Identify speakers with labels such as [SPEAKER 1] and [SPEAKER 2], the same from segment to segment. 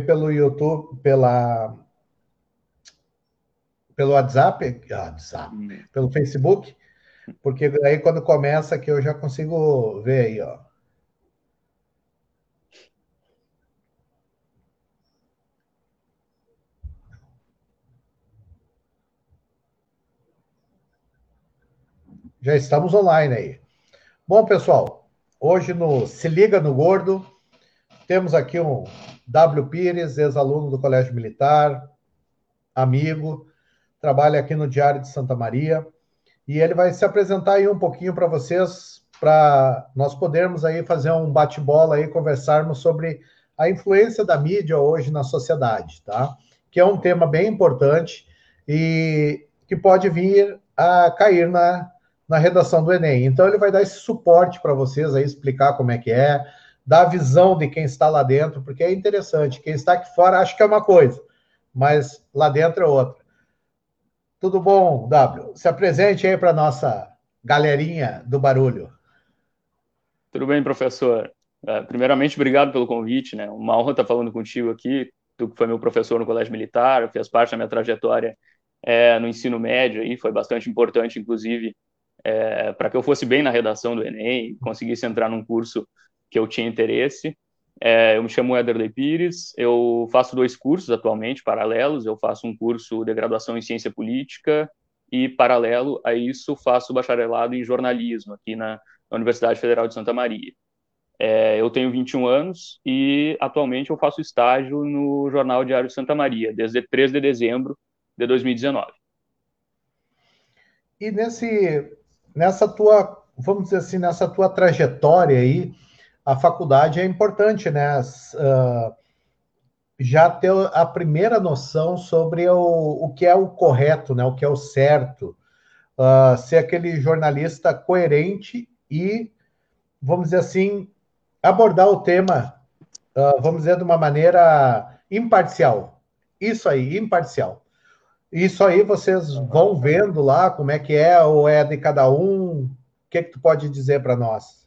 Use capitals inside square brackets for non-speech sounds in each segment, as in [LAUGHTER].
[SPEAKER 1] pelo YouTube, pela pelo WhatsApp, WhatsApp, hum. pelo Facebook, porque aí quando começa aqui eu já consigo ver aí, ó. Já estamos online aí. Bom, pessoal, hoje no Se Liga no Gordo, temos aqui um W. Pires, ex-aluno do Colégio Militar, amigo, trabalha aqui no Diário de Santa Maria, e ele vai se apresentar aí um pouquinho para vocês, para nós podermos aí fazer um bate-bola aí, conversarmos sobre a influência da mídia hoje na sociedade, tá? Que é um tema bem importante e que pode vir a cair na na redação do Enem. Então, ele vai dar esse suporte para vocês aí, explicar como é que é, dar a visão de quem está lá dentro, porque é interessante. Quem está aqui fora acha que é uma coisa, mas lá dentro é outra. Tudo bom, W? Se apresente aí para nossa galerinha do barulho.
[SPEAKER 2] Tudo bem, professor. É, primeiramente, obrigado pelo convite, né? Uma honra estar falando contigo aqui. Tu que foi meu professor no Colégio Militar, fez parte da minha trajetória é, no ensino médio e foi bastante importante, inclusive, é, para que eu fosse bem na redação do Enem, conseguisse entrar num curso que eu tinha interesse. É, eu me chamo Ederley Pires, eu faço dois cursos atualmente, paralelos. Eu faço um curso de graduação em ciência política e, paralelo a isso, faço bacharelado em jornalismo aqui na, Universidade Federal de Santa Maria. É, eu tenho 21 anos e atualmente eu faço estágio no Jornal Diário de Santa Maria, desde 3 de dezembro de 2019.
[SPEAKER 1] E nesse nessa tua, vamos dizer assim, nessa tua trajetória aí, a faculdade é importante, né? Uh, já ter a primeira noção sobre o, o que é o correto, né? O que é o certo, uh, ser aquele jornalista coerente e, vamos dizer assim, abordar o tema, uh, vamos dizer, de uma maneira imparcial. Isso aí, imparcial. Isso aí vocês vão vendo lá como é que é, ou é de cada um? O que, é que tu pode dizer para nós?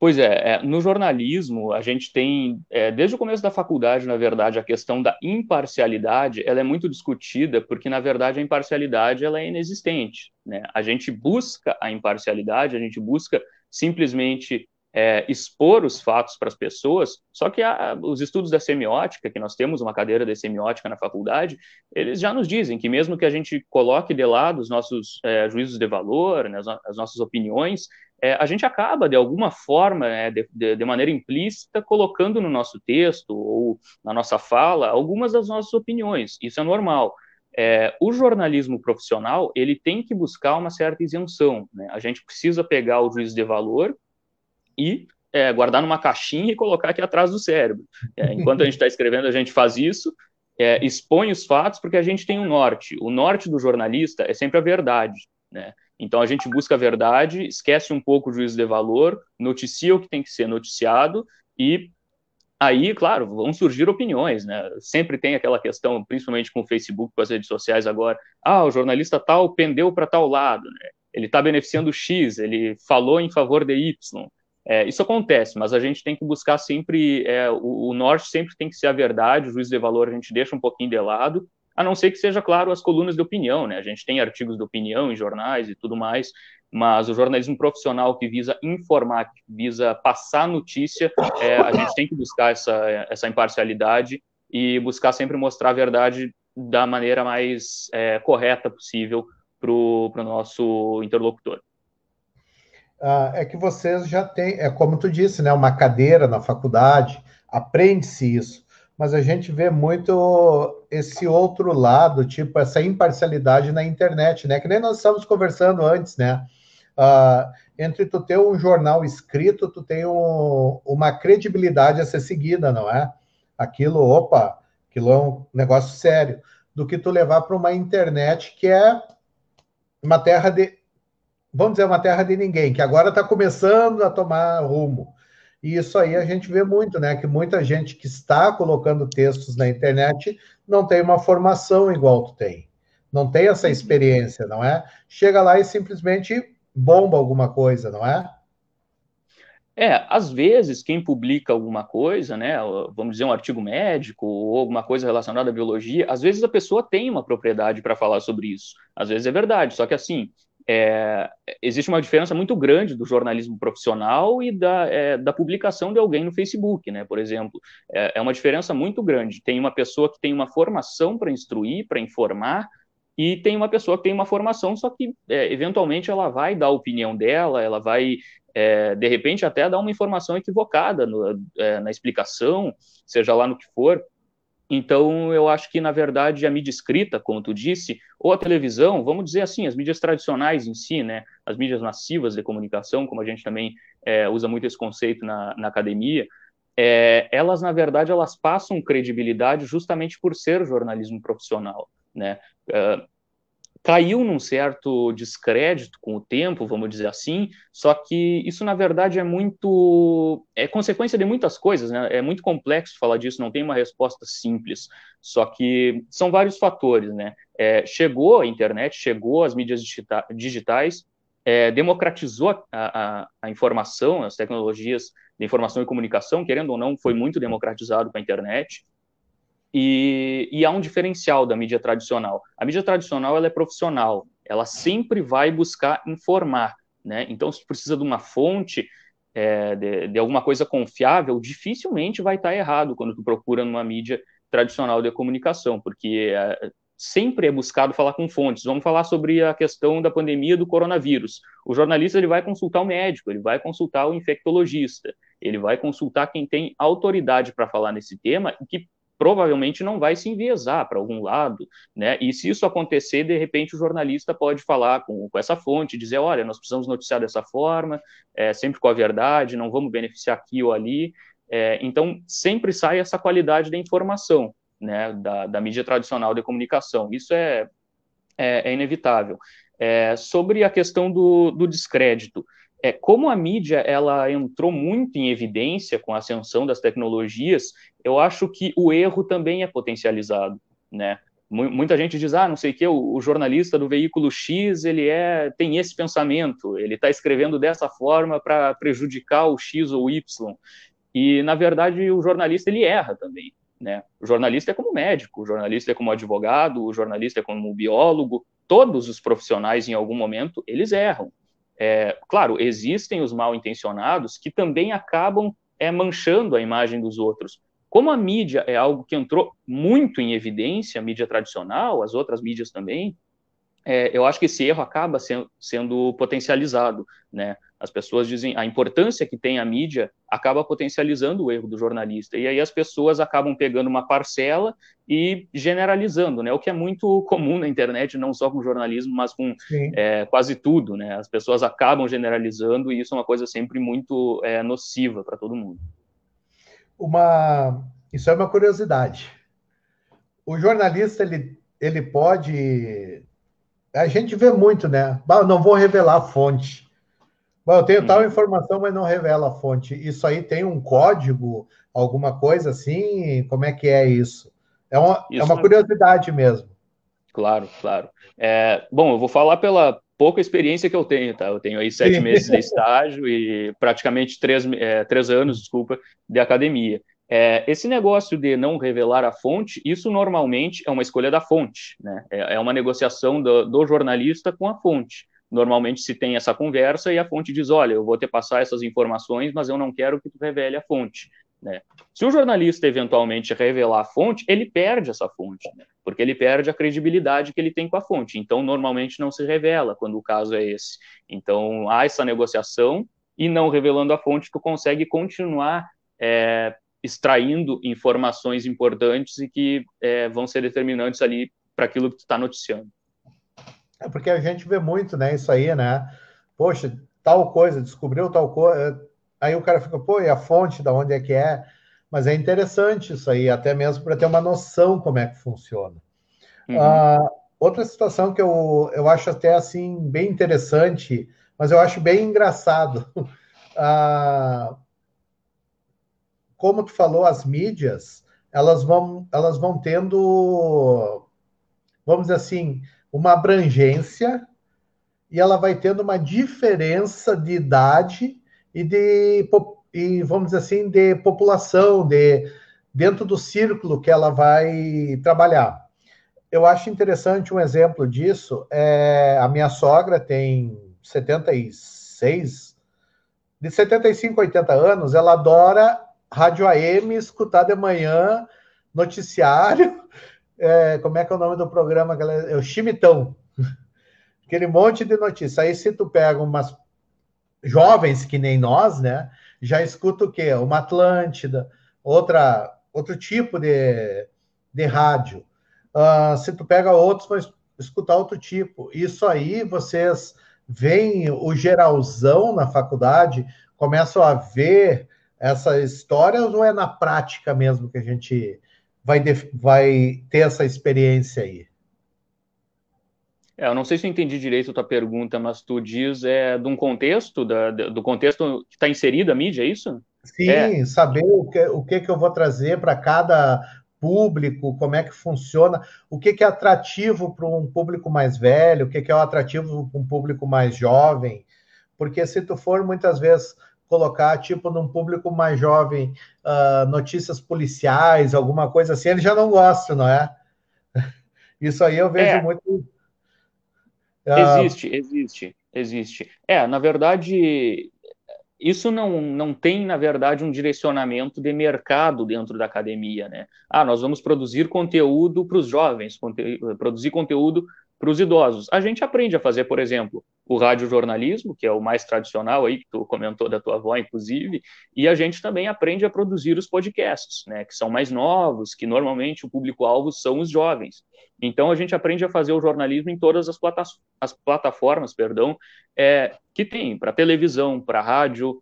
[SPEAKER 2] Pois é, é, no jornalismo a gente tem, é, desde o começo da faculdade, na verdade, a questão da imparcialidade, ela é muito discutida, porque, na verdade, a imparcialidade ela é inexistente. Né? A gente busca a imparcialidade, a gente busca simplesmente é, expor os fatos para as pessoas, só que a, os estudos da semiótica, que nós temos uma cadeira de semiótica na faculdade, eles já nos dizem que mesmo que a gente coloque de lado os nossos é, juízos de valor, né, as, as, nossas opiniões, é, a gente acaba, de alguma forma, né, de, de, maneira implícita, colocando no nosso texto ou na nossa fala algumas das nossas opiniões. Isso é normal. É, o jornalismo profissional ele tem que buscar uma certa isenção. Né? A gente precisa pegar o juízo de valor e é, guardar numa caixinha e colocar aqui atrás do cérebro. É, enquanto a gente está escrevendo, a gente faz isso, é, expõe os fatos, porque a gente tem um norte. O norte do jornalista é sempre a verdade. Né? Então a gente busca a verdade, esquece um pouco o juízo de valor, noticia o que tem que ser noticiado e aí, claro, vão surgir opiniões, né? Sempre tem aquela questão, principalmente com o Facebook, com as redes sociais agora, ah, o jornalista tal pendeu para tal lado, né? Ele está beneficiando X, ele falou em favor de Y. É, isso acontece, mas a gente tem que buscar sempre, é, o, o, norte sempre tem que ser a verdade, o juízo de valor a gente deixa um pouquinho de lado, a não ser que seja, claro, as colunas de opinião, né? A gente tem artigos de opinião em jornais e tudo mais, mas o jornalismo profissional que visa informar, que visa passar notícia, é, a gente tem que buscar essa, essa imparcialidade e buscar sempre mostrar a verdade da maneira mais é, correta possível para o nosso interlocutor.
[SPEAKER 1] Uh, é que vocês já têm, é como tu disse, né, uma cadeira na faculdade, aprende-se isso, mas a gente vê muito esse outro lado, tipo essa imparcialidade na internet, né, que nem nós estamos conversando antes, né, uh, entre tu ter um jornal escrito, tu tem um, uma credibilidade a ser seguida, não é? Aquilo, opa, aquilo é um negócio sério, do que tu levar para uma internet que é uma terra de vamos dizer, uma terra de ninguém, que agora está começando a tomar rumo. E isso aí a gente vê muito, né? Que muita gente que está colocando textos na internet não tem uma formação igual tu tem. Não tem essa uhum. experiência, não é? Chega lá e simplesmente bomba alguma coisa, não é?
[SPEAKER 2] É, às vezes quem publica alguma coisa, né, vamos dizer um artigo médico ou alguma coisa relacionada à biologia, às vezes a pessoa tem uma propriedade para falar sobre isso. Às vezes é verdade, só que assim, é, existe uma diferença muito grande do jornalismo profissional e da, é, da publicação de alguém no Facebook, né? Por exemplo, é, é uma diferença muito grande. Tem uma pessoa que tem uma formação para instruir, para informar, e tem uma pessoa que tem uma formação, só que é, eventualmente ela vai dar a opinião dela, ela vai é, de repente até dar uma informação equivocada no, é, na explicação, seja lá no que for. Então, eu acho que, na verdade, a mídia escrita, como tu disse, ou a televisão, vamos dizer assim, as mídias tradicionais em si, né, as mídias massivas de comunicação, como a gente também é, usa muito esse conceito na, na academia, é, elas, na verdade, elas passam credibilidade justamente por ser jornalismo profissional, né? Uh, caiu num certo descrédito com o tempo, vamos dizer assim, só que isso na verdade é muito é consequência de muitas coisas, né? É muito complexo falar disso, não tem uma resposta simples. Só que são vários fatores, né? É, chegou a internet, chegou as mídias digita digitais, é, democratizou a, a, a, informação, as tecnologias de informação e comunicação, querendo ou não, foi muito democratizado com a internet. E, e, há um diferencial da mídia tradicional. A mídia tradicional ela é profissional, ela sempre vai buscar informar, né? Então, se precisa de uma fonte, é, de, de, alguma coisa confiável, dificilmente vai estar errado quando tu procura numa mídia tradicional de comunicação, porque é, sempre é buscado falar com fontes. Vamos falar sobre a questão da pandemia do coronavírus. O jornalista ele vai consultar o médico, ele vai consultar o infectologista, ele vai consultar quem tem autoridade para falar nesse tema e que provavelmente não vai se enviesar para algum lado, né? E se isso acontecer, de repente o jornalista pode falar com, com essa fonte, dizer, olha, nós precisamos noticiar dessa forma, é, sempre com a verdade, não vamos beneficiar aqui ou ali. É, então, sempre sai essa qualidade da informação, né, da, da mídia tradicional de comunicação. Isso é, é, é inevitável. É, sobre a questão do, do descrédito, é, como a mídia ela entrou muito em evidência com a ascensão das tecnologias, eu acho que o erro também é potencializado, né? Muita gente diz, ah, não sei o que, o, jornalista do veículo X, ele é tem esse pensamento, ele está escrevendo dessa forma para prejudicar o X ou o Y. E, na verdade, o jornalista, ele erra também, né? O jornalista é como médico, o jornalista é como advogado, o jornalista é como biólogo, todos os profissionais, em algum momento, eles erram. É, claro, existem os mal intencionados que também acabam é, manchando a imagem dos outros. Como a mídia é algo que entrou muito em evidência, a mídia tradicional, as outras mídias também, é, eu acho que esse erro acaba sendo, sendo potencializado, né? As pessoas dizem a importância que tem a mídia acaba potencializando o erro do jornalista e aí as pessoas acabam pegando uma parcela e generalizando, né? O que é muito comum na internet, não só com jornalismo, mas com é, quase tudo, né? As pessoas acabam generalizando e isso é uma coisa sempre muito é, nociva para todo mundo.
[SPEAKER 1] Uma, isso é uma curiosidade. O jornalista ele ele pode a gente vê muito, né? não vou revelar a fonte. Bom, eu tenho tal uhum. informação, mas não revela a fonte. Isso aí tem um código, alguma coisa assim? Como é que é isso? É uma, isso é uma curiosidade mesmo.
[SPEAKER 2] Claro, claro. É, bom, eu vou falar pela pouca experiência que eu tenho, tá? Eu tenho aí sete Sim. meses de estágio e praticamente três, é, três anos, desculpa, de academia. É, esse negócio de não revelar a fonte, isso normalmente é uma escolha da fonte, né? É, é uma negociação do, do, jornalista com a fonte. Normalmente se tem essa conversa e a fonte diz: olha, eu vou te passar essas informações, mas eu não quero que tu revele a fonte. Né? Se o jornalista eventualmente revelar a fonte, ele perde essa fonte, né? porque ele perde a credibilidade que ele tem com a fonte. Então, normalmente não se revela quando o caso é esse. Então, há essa negociação e não revelando a fonte, tu consegue continuar é, extraindo informações importantes e que é, vão ser determinantes ali para aquilo que tu está noticiando.
[SPEAKER 1] É porque a gente vê muito, né, isso aí, né? Poxa, tal coisa, descobriu tal coisa, aí o cara fica, pô, e a fonte, da onde é que é? Mas é interessante isso aí, até mesmo para ter uma noção como é que funciona. Uhum. Uh, outra situação que eu, eu acho até assim bem interessante, mas eu acho bem engraçado. Uh, [LAUGHS] como tu falou, as mídias, elas vão, elas vão tendo, vamos dizer assim, uma abrangência e ela vai tendo uma diferença de idade e de e vamos dizer assim de população, de dentro do círculo que ela vai trabalhar. Eu acho interessante um exemplo disso. É, a minha sogra tem 76, de 75 a 80 anos, ela adora rádio AM, escutar de manhã, noticiário. [LAUGHS] É, como é que é o nome do programa? É o Chimitão. [LAUGHS] Aquele monte de notícias. Aí, se tu pega umas jovens que nem nós, né? Já escuta o quê? Uma Atlântida, outra, outro tipo de, de rádio. Uh, se tu pega outros, vai escutar outro tipo. Isso aí, vocês veem o geralzão na faculdade, começam a ver essas histórias ou é na prática mesmo que a gente vai, vai ter essa experiência aí?
[SPEAKER 2] É, eu não sei se eu entendi direito a tua pergunta, mas tu diz é de um contexto, da, do contexto que está inserido a mídia, é isso?
[SPEAKER 1] Sim, é. saber o que, o que, que eu vou trazer para cada público, como é que funciona, o que, que é atrativo para um público mais velho, o que, que é atrativo para um público mais jovem, porque se tu for muitas vezes colocar, tipo, num público mais jovem, uh, notícias policiais, alguma coisa assim, ele já não gosta, não é? [LAUGHS] Isso aí eu vejo é. muito
[SPEAKER 2] ah, existe, existe, existe. É, na verdade, isso não, não tem, na verdade, um direcionamento de mercado dentro da academia, né? Ah, nós vamos produzir conteúdo para os jovens, conte produzir conteúdo para os idosos. A gente aprende a fazer, por exemplo, o radiojornalismo, que é o mais tradicional aí, que tu comentou da tua avó, inclusive, e a gente também aprende a produzir os podcasts, né, que são mais novos, que normalmente o público-alvo são os jovens. Então a gente aprende a fazer o jornalismo em todas as, plata as plataformas, perdão, é, que tem para televisão, para rádio,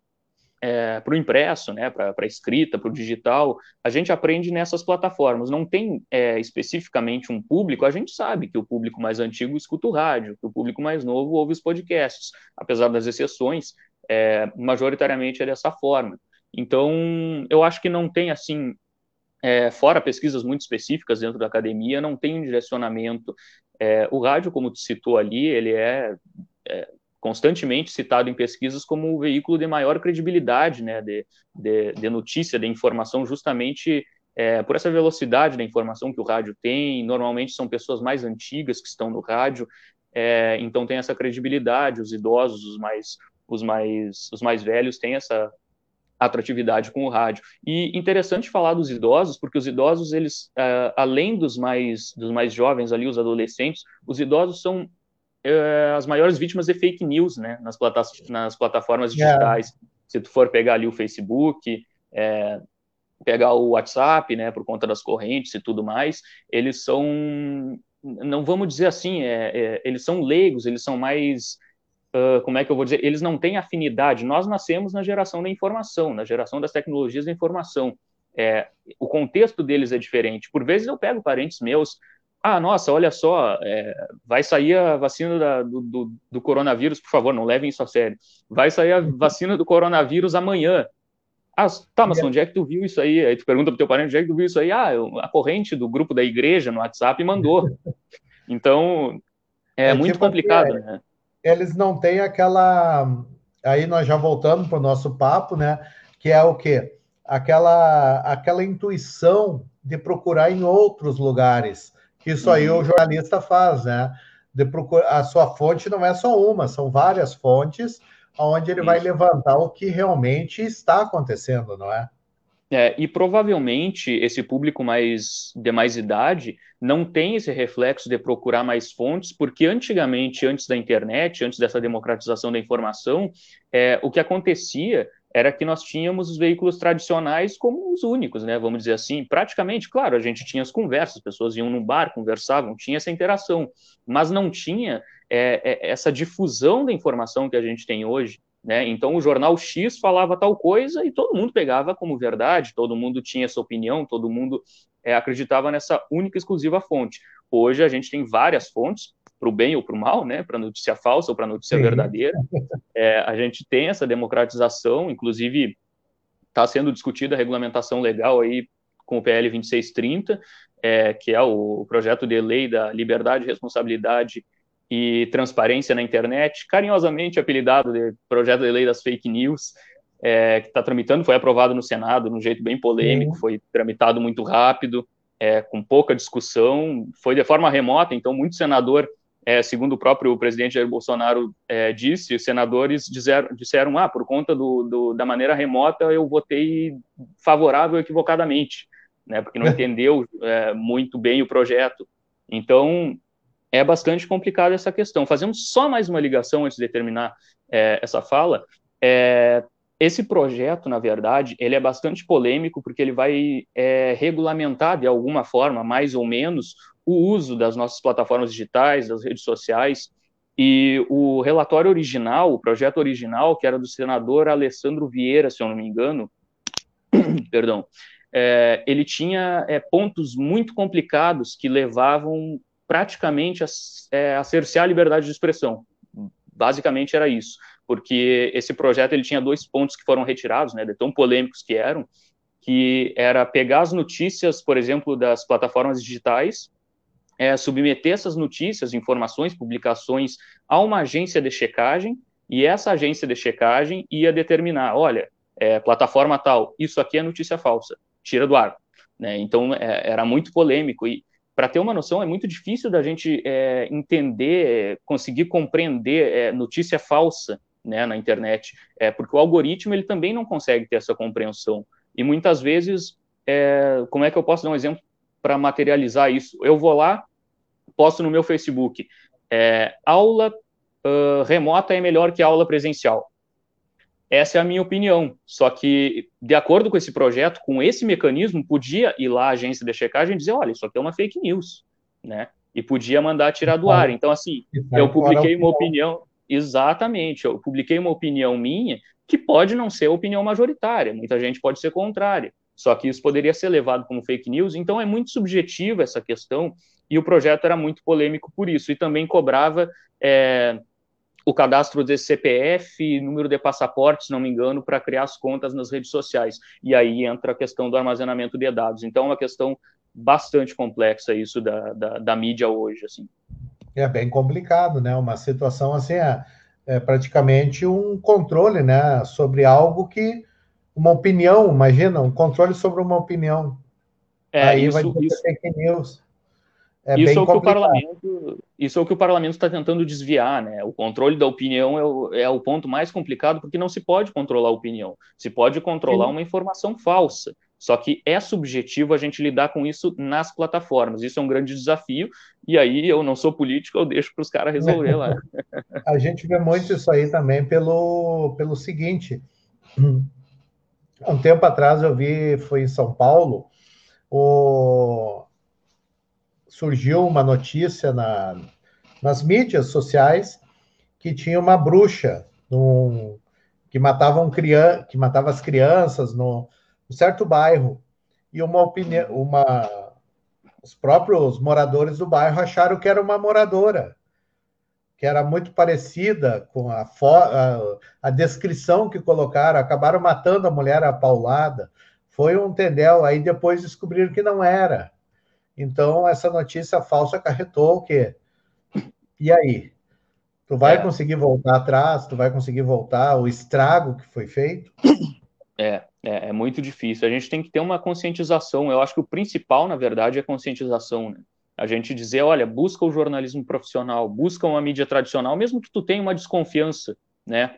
[SPEAKER 2] é, para o impresso, né, para a escrita, para o digital, a gente aprende nessas plataformas. Não tem é, especificamente um público, a gente sabe que o público mais antigo escuta o rádio, que o público mais novo ouve os podcasts, apesar das exceções, é, majoritariamente é dessa forma. Então, eu acho que não tem, assim, é, fora pesquisas muito específicas dentro da academia, não tem um direcionamento. É, o rádio, como tu citou ali, ele é, é constantemente citado em pesquisas como o veículo de maior credibilidade, né, de, de, de notícia, de informação, justamente é, por essa velocidade da informação que o rádio tem. Normalmente são pessoas mais antigas que estão no rádio, é, então tem essa credibilidade. Os idosos, os mais, os mais, os mais velhos têm essa atratividade com o rádio. E interessante falar dos idosos, porque os idosos, eles, uh, além dos mais, dos mais jovens ali, os adolescentes, os idosos são é, as maiores vítimas de fake news, né, nas, plata nas plataformas é. digitais. Se tu for pegar ali o Facebook, é, pegar o WhatsApp, né, por conta das correntes e tudo mais, eles são, não vamos dizer assim, é, é, eles são leigos, eles são mais, uh, como é que eu vou dizer, eles não têm afinidade. Nós nascemos na geração da informação, na geração das tecnologias da informação. É, o contexto deles é diferente. Por vezes eu pego parentes meus ah, nossa, olha só, é, vai sair a vacina da, do, do, do, coronavírus, por favor, não levem isso a sério. Vai sair a vacina do coronavírus amanhã. Ah, tá, mas onde é que tu viu isso aí? Aí tu pergunta pro teu parente, onde é que tu viu isso aí? Ah, a corrente do grupo da igreja no WhatsApp mandou. [LAUGHS] Então, é, é muito tipo complicado,
[SPEAKER 1] assim,
[SPEAKER 2] né?
[SPEAKER 1] Eles não têm aquela... Aí nós já voltamos para o nosso papo, né? Que é o quê? Aquela, aquela intuição de procurar em outros lugares isso aí uhum. o jornalista faz, né? De procura... A sua fonte não é só uma, são várias fontes, onde ele Isso. vai levantar o que realmente está acontecendo, não é?
[SPEAKER 2] É, e provavelmente esse público mais de mais idade não tem esse reflexo de procurar mais fontes, porque antigamente, antes da internet, antes dessa democratização da informação, é, o que acontecia era que nós tínhamos os veículos tradicionais como os únicos, né? Vamos dizer assim, praticamente, claro, a gente tinha as conversas, as pessoas iam num bar, conversavam, tinha essa interação, mas não tinha é, é, essa difusão da informação que a gente tem hoje. Né? Então, o jornal X falava tal coisa e todo mundo pegava como verdade, todo mundo tinha essa opinião, todo mundo é, acreditava nessa única e exclusiva fonte. Hoje, a gente tem várias fontes, para o bem ou para o mal, né? para notícia falsa ou para notícia Sim. verdadeira. É, a gente tem essa democratização, inclusive está sendo discutida a regulamentação legal aí com o PL 2630, é, que é o projeto de lei da liberdade, responsabilidade e transparência na internet, carinhosamente apelidado de projeto de lei das fake news, é, que está tramitando, foi aprovado no Senado de um jeito bem polêmico, Sim. foi tramitado muito rápido, é, com pouca discussão, foi de forma remota, então muito senador, é, segundo o próprio presidente Jair Bolsonaro é, disse, os senadores disseram, disseram, ah, por conta do, do, da maneira remota eu votei favorável equivocadamente, né, porque não [LAUGHS] entendeu é, muito bem o projeto. Então, é bastante complicado essa questão. Fazemos só mais uma ligação antes de terminar é, essa fala. É, esse projeto, na verdade, ele é bastante polêmico porque ele vai é, regulamentar de alguma forma, mais ou menos, o uso das nossas plataformas digitais, das redes sociais. E o relatório original, o projeto original, que era do senador Alessandro Vieira, se eu não me engano, [COUGHS] perdão, é, ele tinha é, pontos muito complicados que levavam praticamente a, é, a cercear a liberdade de expressão. Basicamente era isso porque esse projeto ele tinha dois pontos que foram retirados, né, de tão polêmicos que eram, que era pegar as notícias, por exemplo, das plataformas digitais, é, submeter essas notícias, informações, publicações a uma agência de checagem, e essa agência de checagem ia determinar, olha, é, plataforma tal, isso aqui é notícia falsa, tira do ar. Né? Então, é, era muito polêmico, e para ter uma noção, é muito difícil da gente é, entender, conseguir compreender é, notícia falsa né, na internet, é, porque o algoritmo ele também não consegue ter essa compreensão. E muitas vezes, é, como é que eu posso dar um exemplo para materializar isso? Eu vou lá, posto no meu Facebook, é, aula uh, remota é melhor que aula presencial. Essa é a minha opinião. Só que, de acordo com esse projeto, com esse mecanismo, podia ir lá a agência de checagem e dizer, olha, isso aqui é uma fake news, né? E podia mandar tirar do ar. Então, assim, eu publiquei uma opinião, Exatamente. Eu publiquei uma opinião minha que pode não ser a opinião majoritária, muita gente pode ser contrária. Só que isso poderia ser levado como fake news, então é muito subjetiva essa questão, e o projeto era muito polêmico por isso, e também cobrava é, o cadastro de CPF, número de passaporte, se não me engano, para criar as contas nas redes sociais. E aí entra a questão do armazenamento de dados. Então é uma questão bastante complexa isso da, da, da mídia hoje, assim.
[SPEAKER 1] É bem complicado, né? Uma situação assim, é, é praticamente um controle, né? Sobre algo que uma opinião, imagina, um controle sobre uma opinião. É, Aí isso, vai ter isso, fake news.
[SPEAKER 2] É isso, é o que o parlamento, isso é o que o parlamento está tentando desviar, né? O controle da opinião é o, é o ponto mais complicado, porque não se pode controlar a opinião, se pode controlar Sim. uma informação falsa. Só que é subjetivo a gente lidar com isso nas plataformas. Isso é um grande desafio. E aí eu não sou político, eu deixo para os caras resolver lá. [LAUGHS] [LAUGHS]
[SPEAKER 1] a gente vê muito isso aí também pelo, pelo seguinte. Um tempo atrás eu vi, foi em São Paulo, o... surgiu uma notícia na, nas mídias sociais que tinha uma bruxa num, que matava um criança, que matava as crianças no, um certo bairro e uma opinião, uma os próprios moradores do bairro acharam que era uma moradora, que era muito parecida com a, a, a descrição que colocaram, acabaram matando a mulher apaulada. Foi um tendel, aí depois descobriram que não era. Então, essa notícia falsa acarretou o quê? E aí? Tu vai é. conseguir voltar atrás? Tu vai conseguir voltar o estrago que foi feito?
[SPEAKER 2] É, é, é, muito difícil. A gente tem que ter uma conscientização. Eu acho que o principal, na verdade, é a conscientização. Né? A gente dizer, olha, busca o jornalismo profissional, busca uma mídia tradicional, mesmo que tu tenha uma desconfiança, né?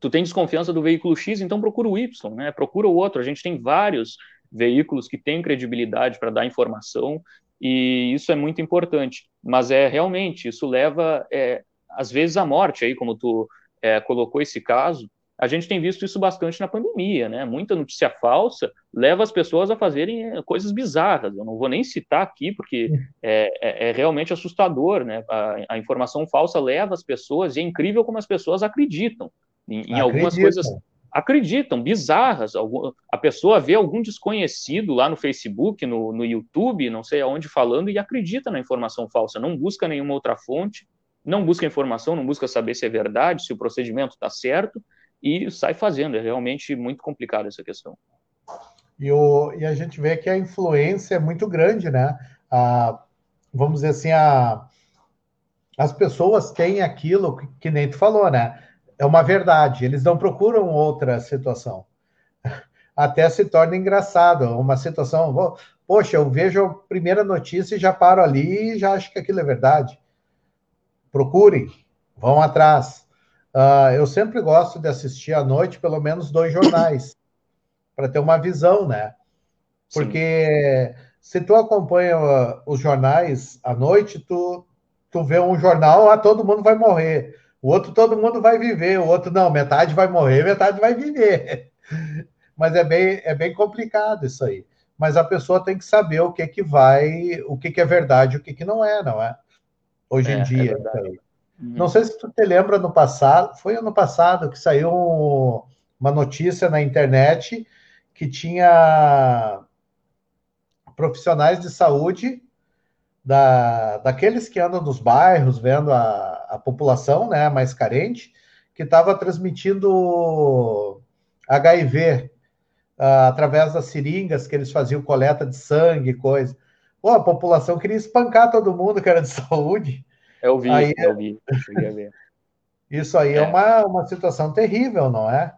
[SPEAKER 2] Tu tem desconfiança do veículo X, então procura o Y, né? Procura o outro. A gente tem vários veículos que têm credibilidade para dar informação e isso é muito importante. Mas é realmente isso leva, é, às vezes, à morte aí, como tu é, colocou esse caso a gente tem visto isso bastante na pandemia, né? Muita notícia falsa leva as pessoas a fazerem eh, coisas bizarras. Eu não vou nem citar aqui, porque é, é, é realmente assustador, né? A, a, informação falsa leva as pessoas, e é incrível como as pessoas acreditam em, em algumas coisas. Acreditam, bizarras. A pessoa vê algum desconhecido lá no Facebook, no, no YouTube, não sei aonde, falando e acredita na informação falsa, não busca nenhuma outra fonte, não busca informação, não busca saber se é verdade, se o procedimento está certo, e sai fazendo. É realmente muito complicado essa questão.
[SPEAKER 1] E, o, e a gente vê que a influência é muito grande, né? A, vamos dizer assim, a, as pessoas têm aquilo que, que nem tu falou, né? É uma verdade. Eles não procuram outra situação. [LAUGHS] Até se torna engraçado, uma situação. Poxa, eu vejo a primeira notícia e já paro ali e já acho que aquilo é verdade. Procurem, vão atrás. Uh, eu sempre gosto de assistir à noite pelo menos dois jornais, [COUGHS] para ter uma visão, né? Porque Sim. se tu acompanha uh, os jornais à noite, tu, tu vê um jornal, ah, todo mundo vai morrer. O outro, todo mundo vai viver. O outro, não, metade vai morrer, metade vai viver. [LAUGHS] Mas é bem, é bem complicado isso aí mas a pessoa tem que saber o que que vai, o que que é verdade, o que que não é, não é? Hoje é, em dia. É uhum. Não sei se tu te lembra no passado, foi ano passado que saiu uma notícia na internet que tinha profissionais de saúde da, daqueles que andam nos bairros vendo a, a população né, mais carente, que estava transmitindo HIV uh, através das seringas que eles faziam coleta de sangue, coisa. Pô, a população queria espancar todo mundo que era de [LAUGHS] saúde.
[SPEAKER 2] Eu vi,
[SPEAKER 1] aí,
[SPEAKER 2] eu vi. [LAUGHS]
[SPEAKER 1] Isso aí é, é uma, uma situação terrível, não é?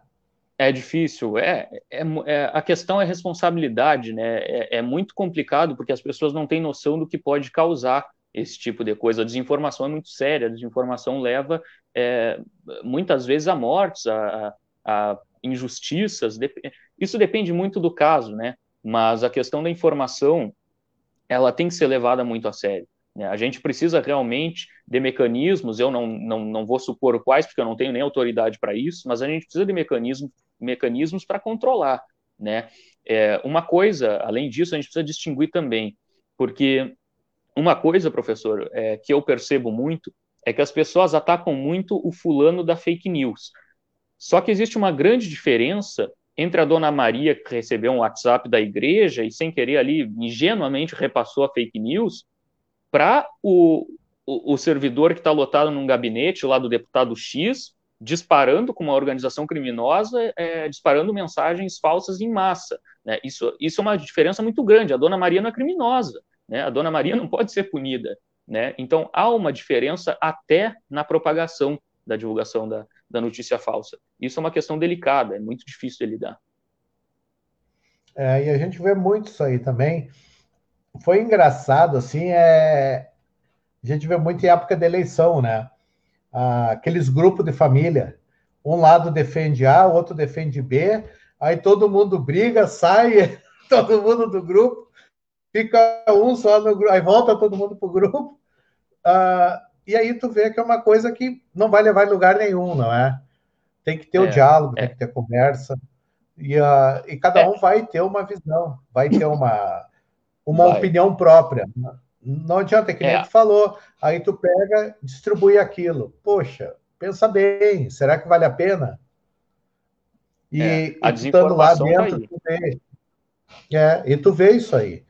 [SPEAKER 2] É difícil, é, é, é, a questão é responsabilidade, né? É, é, muito complicado porque as pessoas não têm noção do que pode causar esse tipo de coisa. A desinformação é muito séria, a desinformação leva é, muitas vezes a mortes, a, a, injustiças. Isso depende muito do caso, né? Mas a questão da informação, ela tem que ser levada muito a sério. Né? A gente precisa realmente de mecanismos, eu não, não, não vou supor quais, porque eu não tenho nem autoridade para isso, mas a gente precisa de mecanismos mecanismos para controlar, né? É, uma coisa, além disso, a gente precisa distinguir também, porque uma coisa, professor, é, que eu percebo muito é que as pessoas atacam muito o fulano da fake news. Só que existe uma grande diferença entre a dona Maria, que recebeu um WhatsApp da igreja e, sem querer ali, ingenuamente repassou a fake news, para o, o, o, servidor que está lotado num gabinete lá do deputado X, disparando com uma organização criminosa, é, disparando mensagens falsas em massa. Né? Isso, isso é uma diferença muito grande. A dona Maria não é criminosa. Né? A dona Maria não pode ser punida. Né? Então, há uma diferença até na propagação da divulgação da, da notícia falsa. Isso é uma questão delicada, é muito difícil de lidar.
[SPEAKER 1] É, e a gente vê muito isso aí também. Foi engraçado, assim, é... a gente vê muito em época de eleição, né? Ah, aqueles grupos de família. Um lado defende A, o outro defende B, aí todo mundo briga, sai [LAUGHS] todo mundo do grupo, fica um só no grupo, aí volta todo mundo para o grupo. Ah, e aí tu vê que é uma coisa que não vai levar em lugar nenhum, não é? Tem que ter é, o diálogo, é. tem que ter conversa. E, uh, e cada é. um vai ter uma visão, vai ter uma, uma vai. opinião própria. Não adianta, é que nem é. tu falou. Aí tu pega, distribui aquilo. Poxa, pensa bem, será que vale a pena?
[SPEAKER 2] E, é, a e estando lá tá dentro,
[SPEAKER 1] tu vê. É, e tu vê isso aí.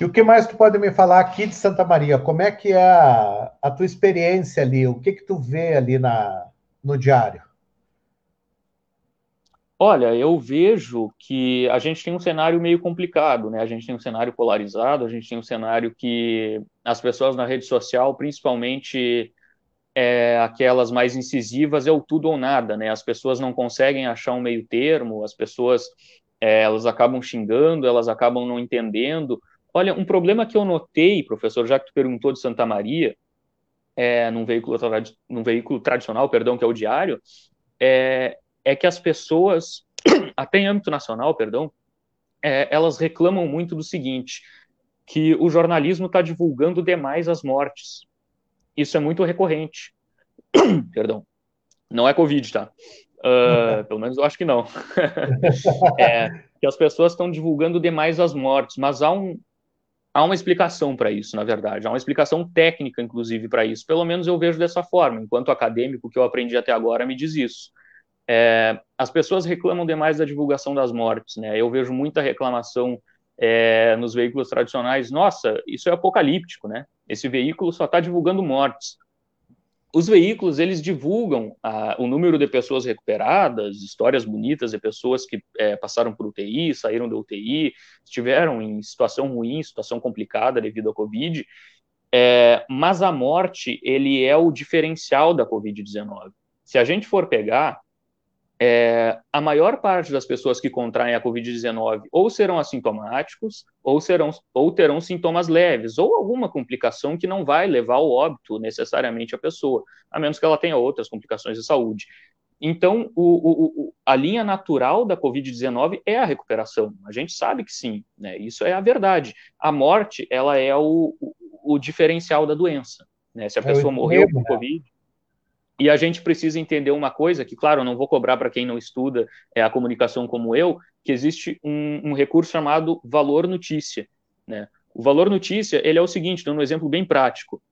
[SPEAKER 1] E o que mais tu pode me falar aqui de Santa Maria? Como é que é a, a tua experiência ali? O que que tu vê ali na, no diário?
[SPEAKER 2] Olha, eu vejo que a gente tem um cenário meio complicado, né? A gente tem um cenário polarizado, a gente tem um cenário que as pessoas na rede social, principalmente é, aquelas mais incisivas, é o tudo ou nada, né? As pessoas não conseguem achar um meio termo, as pessoas é, elas acabam xingando, elas acabam não entendendo Olha, um problema que eu notei, professor, já que tu perguntou de Santa Maria, é, num, veículo, num veículo tradicional, perdão, que é o diário, é, é que as pessoas, [COUGHS] até em âmbito nacional, perdão, é, elas reclamam muito do seguinte, que o jornalismo está divulgando demais as mortes. Isso é muito recorrente. [COUGHS] perdão. Não é Covid, tá? Uh, [LAUGHS] pelo menos eu acho que não. [LAUGHS] é, que as pessoas estão divulgando demais as mortes, mas há um, há uma explicação para isso, na verdade, há uma explicação técnica, inclusive, para isso. Pelo menos eu vejo dessa forma, enquanto acadêmico, que eu aprendi até agora me diz isso. É, as pessoas reclamam demais da divulgação das mortes, né? Eu vejo muita reclamação é, nos veículos tradicionais. Nossa, isso é apocalíptico, né? Esse veículo só está divulgando mortes os veículos eles divulgam ah, o número de pessoas recuperadas, histórias bonitas de pessoas que é, passaram por UTI, saíram da UTI, estiveram em situação ruim, situação complicada devido à Covid, é, mas a morte ele é o diferencial da Covid-19. Se a gente for pegar, é, a maior parte das pessoas que contraem a Covid-19 ou serão assintomáticos, ou, serão, ou terão sintomas leves, ou alguma complicação que não vai levar ao óbito necessariamente a pessoa, a menos que ela tenha outras complicações de saúde. Então, o, o, a linha natural da Covid-19 é a recuperação. A gente sabe que sim, né? isso é a verdade. A morte, ela é o, o diferencial da doença. Né? Se a é pessoa morreu com Covid, e a gente precisa entender uma coisa, que, claro, eu não vou cobrar para quem não estuda é, a comunicação como eu, que existe um, um recurso chamado valor notícia. Né? O valor notícia, ele é o seguinte, dando um exemplo bem prático.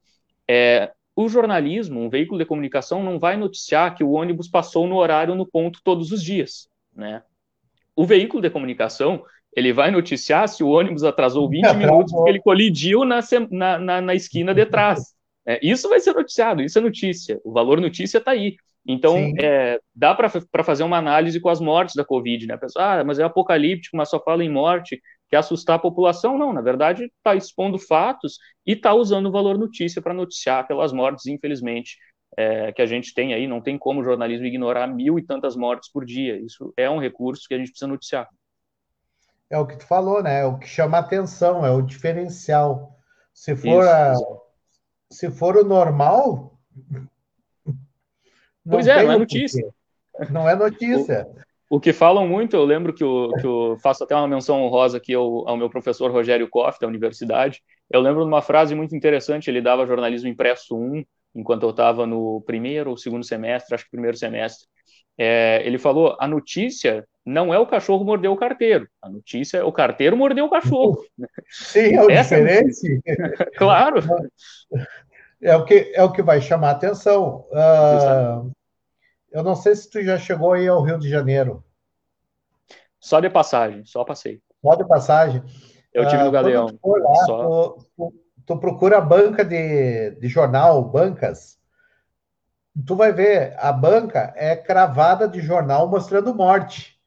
[SPEAKER 2] É, o jornalismo, um veículo de comunicação, não vai noticiar que o ônibus passou no horário no ponto todos os dias. Né? O veículo de comunicação, ele vai noticiar se o ônibus atrasou 20 [LAUGHS] minutos porque ele colidiu na, na, na, na esquina de trás. É, isso vai ser noticiado, isso é notícia. O valor notícia está aí. Então, é, dá para fazer uma análise com as mortes da Covid, né? A pessoa, ah, mas é apocalíptico, mas só fala em morte, quer assustar a população. Não, na verdade, está expondo fatos e está usando o valor notícia para noticiar pelas mortes, infelizmente, é, que a gente tem aí. Não tem como o jornalismo ignorar mil e tantas mortes por dia. Isso é um recurso que a gente precisa noticiar.
[SPEAKER 1] É o que tu falou, né? É o que chama atenção, é o diferencial. Se for isso, a se for o normal.
[SPEAKER 2] Pois é, não é notícia.
[SPEAKER 1] Não é notícia.
[SPEAKER 2] O, o, que falam muito, eu lembro que eu, que eu faço até uma menção honrosa aqui ao, ao meu professor Rogério Koff, da universidade. Eu lembro de uma frase muito interessante, ele dava jornalismo impresso 1, enquanto eu estava no primeiro ou segundo semestre, acho que primeiro semestre. É, ele falou: a notícia não é o cachorro mordeu o carteiro, a notícia é o carteiro mordeu o cachorro. [LAUGHS]
[SPEAKER 1] Sim, é o Essa diferente.
[SPEAKER 2] É [LAUGHS] claro.
[SPEAKER 1] É o, que, é o que vai chamar a atenção. Uh, eu não sei se tu já chegou aí ao Rio de Janeiro.
[SPEAKER 2] Só de passagem, só passei.
[SPEAKER 1] Só de passagem.
[SPEAKER 2] Eu tive uh, no Galeão.
[SPEAKER 1] Tu, lá, só... tu, tu, tu procura banca de, de jornal, bancas, tu vai ver, a banca é cravada de jornal mostrando morte.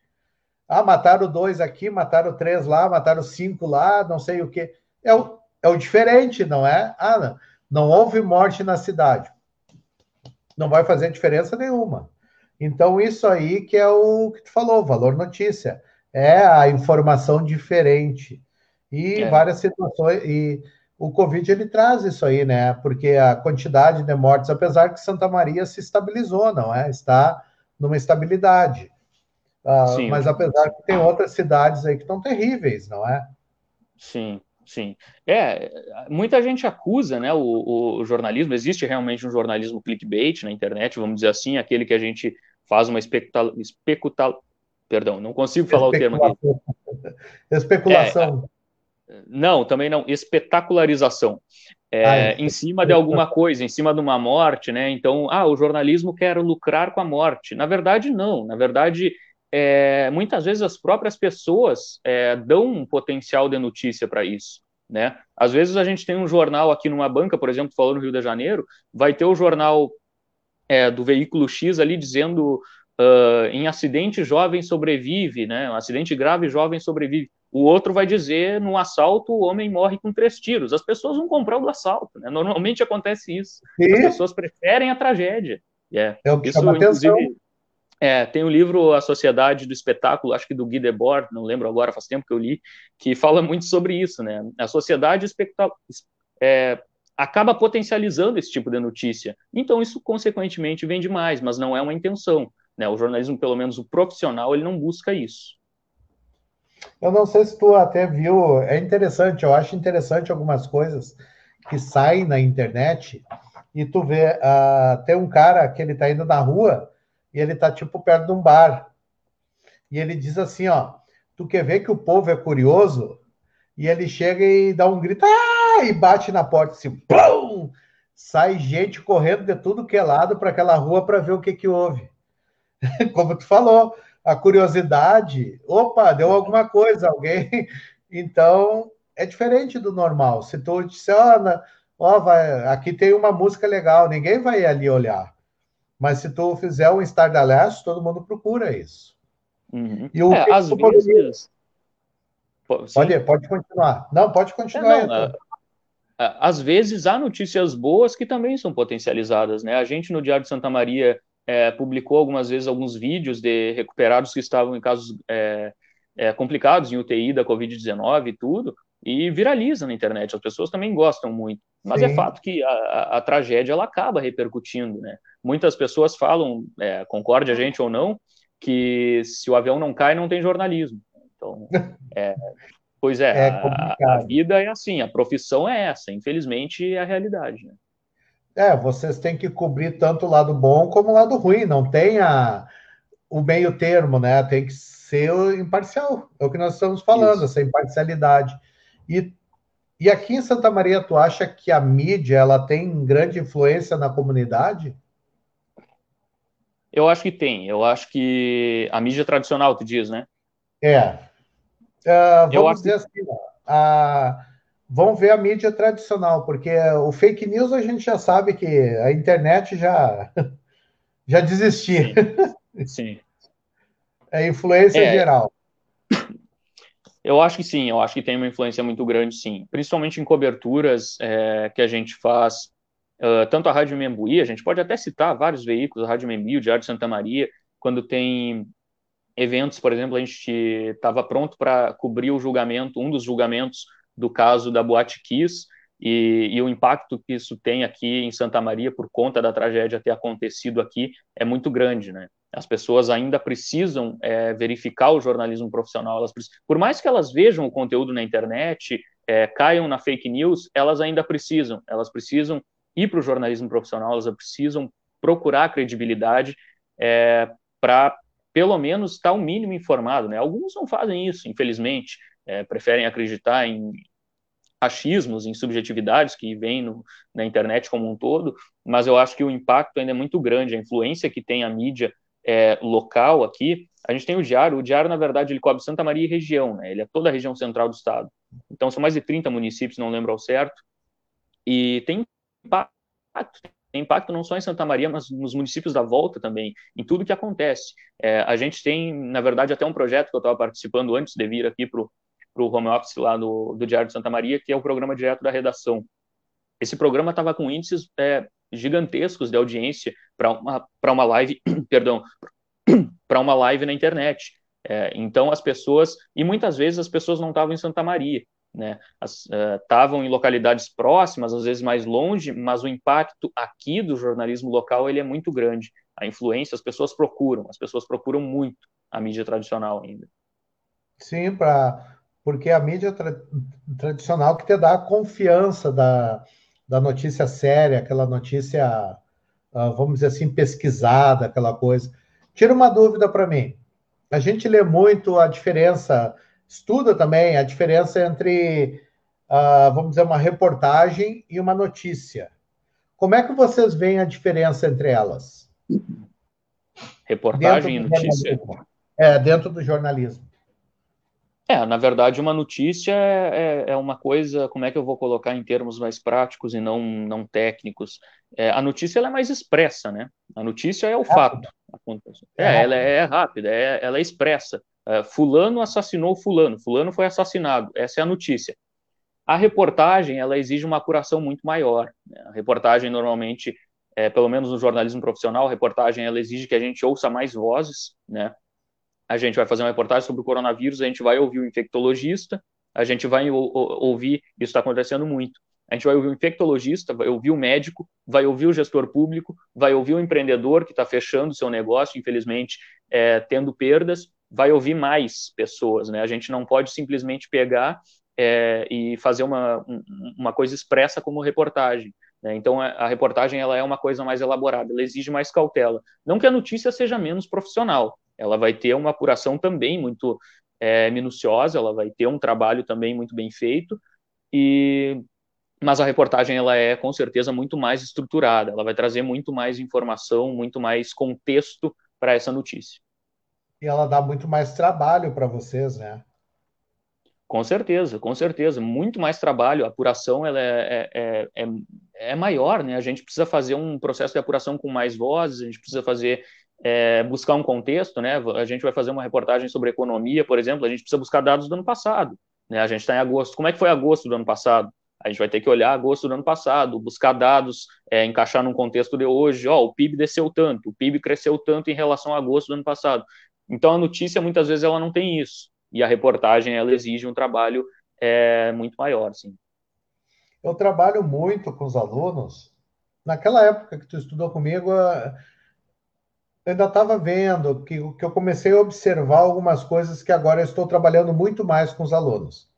[SPEAKER 1] Ah, mataram dois aqui, mataram três lá, mataram cinco lá, não sei o que. É o, é o diferente, não é? Ah, não, não houve morte na cidade. Não vai fazer diferença nenhuma. Então, isso aí que é o que tu falou, valor notícia. É a informação diferente. E é. várias situações. E o Covid ele traz isso aí, né? Porque a quantidade de mortes, apesar que Santa Maria se estabilizou, não é? Está numa estabilidade. Uh, mas apesar que tem outras cidades aí que estão terríveis, não é?
[SPEAKER 2] Sim, sim. É, muita gente acusa, né, o, o jornalismo, existe realmente um jornalismo clickbait na internet, vamos dizer assim, aquele que a gente faz uma especula, especula, perdão, não consigo falar o termo aqui.
[SPEAKER 1] Especulação. [LAUGHS]
[SPEAKER 2] É, não, também não. Espetacularização. É, ah, é. Em cima de alguma coisa, em cima de uma morte, né? Então, ah, o jornalismo quer lucrar com a morte. Na verdade, não. Na verdade, é, muitas vezes as próprias pessoas é, dão um potencial de notícia para isso. Né? Às vezes a gente tem um jornal aqui numa banca, por exemplo, falando no Rio de Janeiro, vai ter o jornal é, do veículo X ali dizendo uh, em acidente jovem sobrevive, né? Um acidente grave jovem sobrevive o outro vai dizer, no assalto, o homem morre com três tiros. As pessoas vão comprar o do assalto, né? Normalmente acontece isso. E? As pessoas preferem a tragédia.
[SPEAKER 1] Yeah. É o que isso, chama atenção.
[SPEAKER 2] É, tem o um livro A Sociedade do Espetáculo, acho que do Guy Debord, não lembro agora, faz tempo que eu li, que fala muito sobre isso, né? A sociedade é, acaba potencializando esse tipo de notícia. Então, isso, consequentemente, vende mais, mas não é uma intenção. Né? O jornalismo, pelo menos o profissional, ele não busca isso.
[SPEAKER 1] Eu não sei se tu até viu, é interessante, eu acho interessante algumas coisas que saem na internet e tu vê, uh, tem um cara que ele tá indo na rua e ele tá tipo perto de um bar. E ele diz assim, ó, tu quer ver que o povo é curioso? E ele chega e dá um grito, ah! e bate na porta assim, pum! Sai gente correndo de tudo que é lado para aquela rua para ver o que que houve. [LAUGHS] Como tu falou, a curiosidade, opa, deu alguma coisa, alguém. [LAUGHS] Então, é diferente do normal. Se tu disser, ó, ó vai, aqui tem uma música legal, ninguém vai ali olhar. Mas se tu fizer um Stardust, todo mundo procura isso.
[SPEAKER 2] Uhum. E o é, às vezes...
[SPEAKER 1] Pode, pode continuar. Não, pode continuar. É, não, então.
[SPEAKER 2] Às vezes há notícias boas que também são potencializadas, né? A gente no Diário de Santa Maria é, publicou algumas vezes alguns vídeos de recuperados que estavam em casos é, é, complicados em UTI da Covid-19 e tudo, e viraliza na internet. As pessoas também gostam muito. Mas é Sim. é fato que a, a, a, tragédia ela acaba repercutindo, né? Muitas pessoas falam, é, concorde a gente ou não, que se o avião não cai, não tem jornalismo. Então, [LAUGHS] é, pois é, é a, a, vida é assim, a profissão é essa, infelizmente é a realidade. Né?
[SPEAKER 1] É, vocês têm que cobrir tanto o lado bom como o lado ruim, não tem a, o meio termo, né? Tem que ser imparcial, é o que nós estamos falando, Isso. essa imparcialidade. E, e aqui em Santa Maria, tu acha que a mídia ela tem grande influência na comunidade?
[SPEAKER 2] Eu acho que tem. Eu acho que a mídia tradicional, tu diz, né?
[SPEAKER 1] É. Uh, vamos dizer que... assim, a, vamos ver a mídia tradicional, porque o fake news a gente já sabe que a internet já, [LAUGHS] já desistiu.
[SPEAKER 2] Sim. Sim. [LAUGHS]
[SPEAKER 1] É influência é, geral.
[SPEAKER 2] Eu acho que sim, eu acho que tem uma influência muito grande, sim. Principalmente em coberturas é, que a gente faz Uh, tanto a Rádio Membuí, a gente pode até citar vários veículos, a Rádio Membuí, o Diário de Santa Maria, quando tem eventos, por exemplo, a gente estava pronto para cobrir o julgamento, um dos julgamentos do caso da Boate Kiss, e, e, o impacto que isso tem aqui em Santa Maria por conta da tragédia ter acontecido aqui é muito grande, né? As pessoas ainda precisam é, verificar o jornalismo profissional. Elas por mais que elas vejam o conteúdo na internet, é, caiam na fake news, elas ainda precisam. Elas precisam ir para o jornalismo profissional, elas precisam procurar credibilidade é, para, pelo menos, estar o mínimo informado. Né? Alguns não fazem isso, infelizmente, é, preferem acreditar em achismos, em subjetividades que vêm na internet como um todo, mas eu acho que o impacto ainda é muito grande, a influência que tem a mídia é, local aqui. A gente tem o Diário, o Diário, na verdade, ele cobre Santa Maria e região, né? ele é toda a região central do estado. Então, são mais de 30 municípios, não lembro ao certo, e tem impacto, tem impacto não só em Santa Maria, mas nos municípios da volta também, em tudo que acontece. É, a gente tem, na verdade, até um projeto que eu estava participando antes de vir aqui para o home office lá do, Diário de Santa Maria, que é o programa direto da redação. Esse programa estava com índices é, gigantescos de audiência para uma, uma live, [CLEARS THROAT] perdão, [CLEARS THROAT] para uma live na internet. É, então as pessoas, e muitas vezes as pessoas não estavam em Santa Maria, né? Estavam uh, em localidades próximas, às vezes mais longe, mas o impacto aqui do jornalismo local ele é muito grande. A influência, as pessoas procuram, as pessoas procuram muito a mídia tradicional ainda.
[SPEAKER 1] Sim, para porque a mídia tra tradicional que te dá a confiança da, da notícia séria, aquela notícia, uh, vamos dizer assim, pesquisada, aquela coisa. Tira uma dúvida para mim. A gente lê muito a diferença estuda também a diferença entre, uh, vamos dizer, uma reportagem e uma notícia. Como é que vocês veem a diferença entre elas?
[SPEAKER 2] Reportagem e notícia?
[SPEAKER 1] É, dentro do jornalismo.
[SPEAKER 2] É, na verdade, uma notícia é, é, é, uma coisa, como é que eu vou colocar em termos mais práticos e não, não técnicos? É, a notícia é mais expressa, né? A notícia é o fato. É, é ela é, é rápida, é, ela é expressa. Fulano assassinou fulano, fulano foi assassinado. Essa é a notícia. A reportagem, ela exige uma apuração muito maior. Né? A reportagem, normalmente, é, pelo menos no jornalismo profissional, a reportagem, ela exige que a gente ouça mais vozes, né? A gente vai fazer uma reportagem sobre o coronavírus, a gente vai ouvir o infectologista, a gente vai ouvir, isso está acontecendo muito, a gente vai ouvir o infectologista, vai ouvir o médico, vai ouvir o gestor público, vai ouvir o empreendedor que está fechando seu negócio, infelizmente, é, tendo perdas, vai ouvir mais pessoas, né? A gente não pode simplesmente pegar é, e fazer uma, uma coisa expressa como reportagem. Né? Então, a reportagem ela é uma coisa mais elaborada, ela exige mais cautela. Não que a notícia seja menos profissional, ela vai ter uma apuração também muito é, minuciosa, ela vai ter um trabalho também muito bem feito, e mas a reportagem ela é com certeza muito mais estruturada, ela vai trazer muito mais informação, muito mais contexto para essa notícia
[SPEAKER 1] e ela dá muito mais trabalho para vocês, né?
[SPEAKER 2] Com certeza, com certeza. Muito mais trabalho. A apuração ela é, é, é, é, maior, né? A gente precisa fazer um processo de apuração com mais vozes, a gente precisa fazer, é, buscar um contexto, né? A gente vai fazer uma reportagem sobre economia, por exemplo, a gente precisa buscar dados do ano passado. Né? A gente está em agosto. Como é que foi agosto do ano passado? A gente vai ter que olhar agosto do ano passado, buscar dados, é, encaixar num contexto de hoje. Ó, o PIB desceu tanto, o PIB cresceu tanto em relação a agosto do ano passado. Então a notícia muitas vezes ela não tem isso e a reportagem ela exige um trabalho é, muito maior, sim.
[SPEAKER 1] Eu trabalho muito com os alunos. Naquela época que tu estudou comigo, eu ainda estava vendo que, que eu comecei a observar algumas coisas que agora eu estou trabalhando muito mais com os alunos.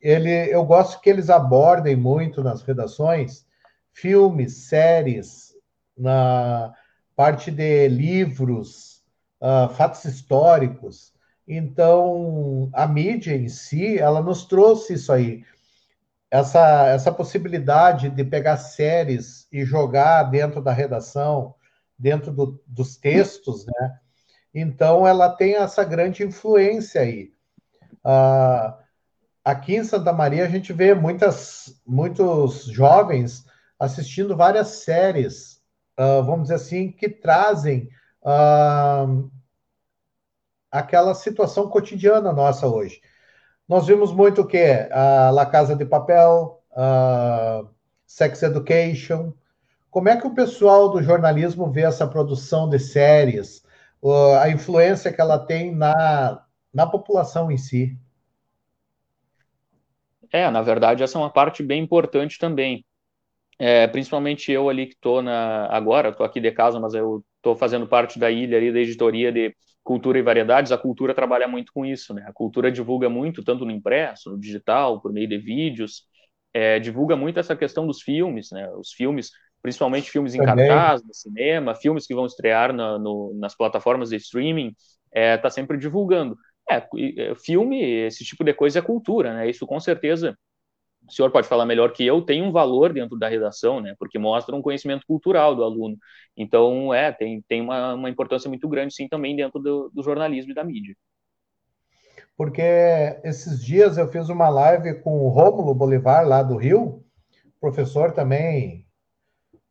[SPEAKER 1] Ele, eu gosto que eles abordem muito nas redações filmes, séries, na parte de livros, uh, fatos históricos. Então, a mídia em si, ela nos trouxe isso aí essa, essa possibilidade de pegar séries e jogar dentro da redação, dentro do, dos textos, né? Então, ela tem essa grande influência aí. Uh, aqui em Santa Maria, a gente vê muitas, muitos jovens assistindo várias séries, uh, vamos dizer assim, que trazem uh, aquela situação cotidiana nossa hoje. Nós vimos muito o quê? A La Casa de Papel, Sex Education. Como é que o pessoal do jornalismo vê essa produção de séries, a influência que ela tem na, na população em si?
[SPEAKER 2] É, na verdade, essa é uma parte bem importante também. É, principalmente eu ali que estou agora, estou aqui de casa, mas eu estou fazendo parte da ilha ali da editoria de cultura e variedades, a cultura trabalha muito com isso, né? A cultura divulga muito, tanto no impresso, no digital, por meio de vídeos, é, divulga muito essa questão dos filmes, né? Os filmes, principalmente filmes em Também. cartaz, no cinema, filmes que vão estrear na, no, nas plataformas de streaming, é, tá sempre divulgando. É, é, filme, esse tipo de coisa é cultura, né? Isso com certeza o senhor pode falar melhor que eu, tem um valor dentro da redação, né? Porque mostra um conhecimento cultural do aluno. Então, é, tem, tem uma, uma importância muito grande, sim, também dentro do, do jornalismo e da mídia.
[SPEAKER 1] Porque esses dias eu fiz uma live com o Rômulo Bolivar, lá do Rio, professor também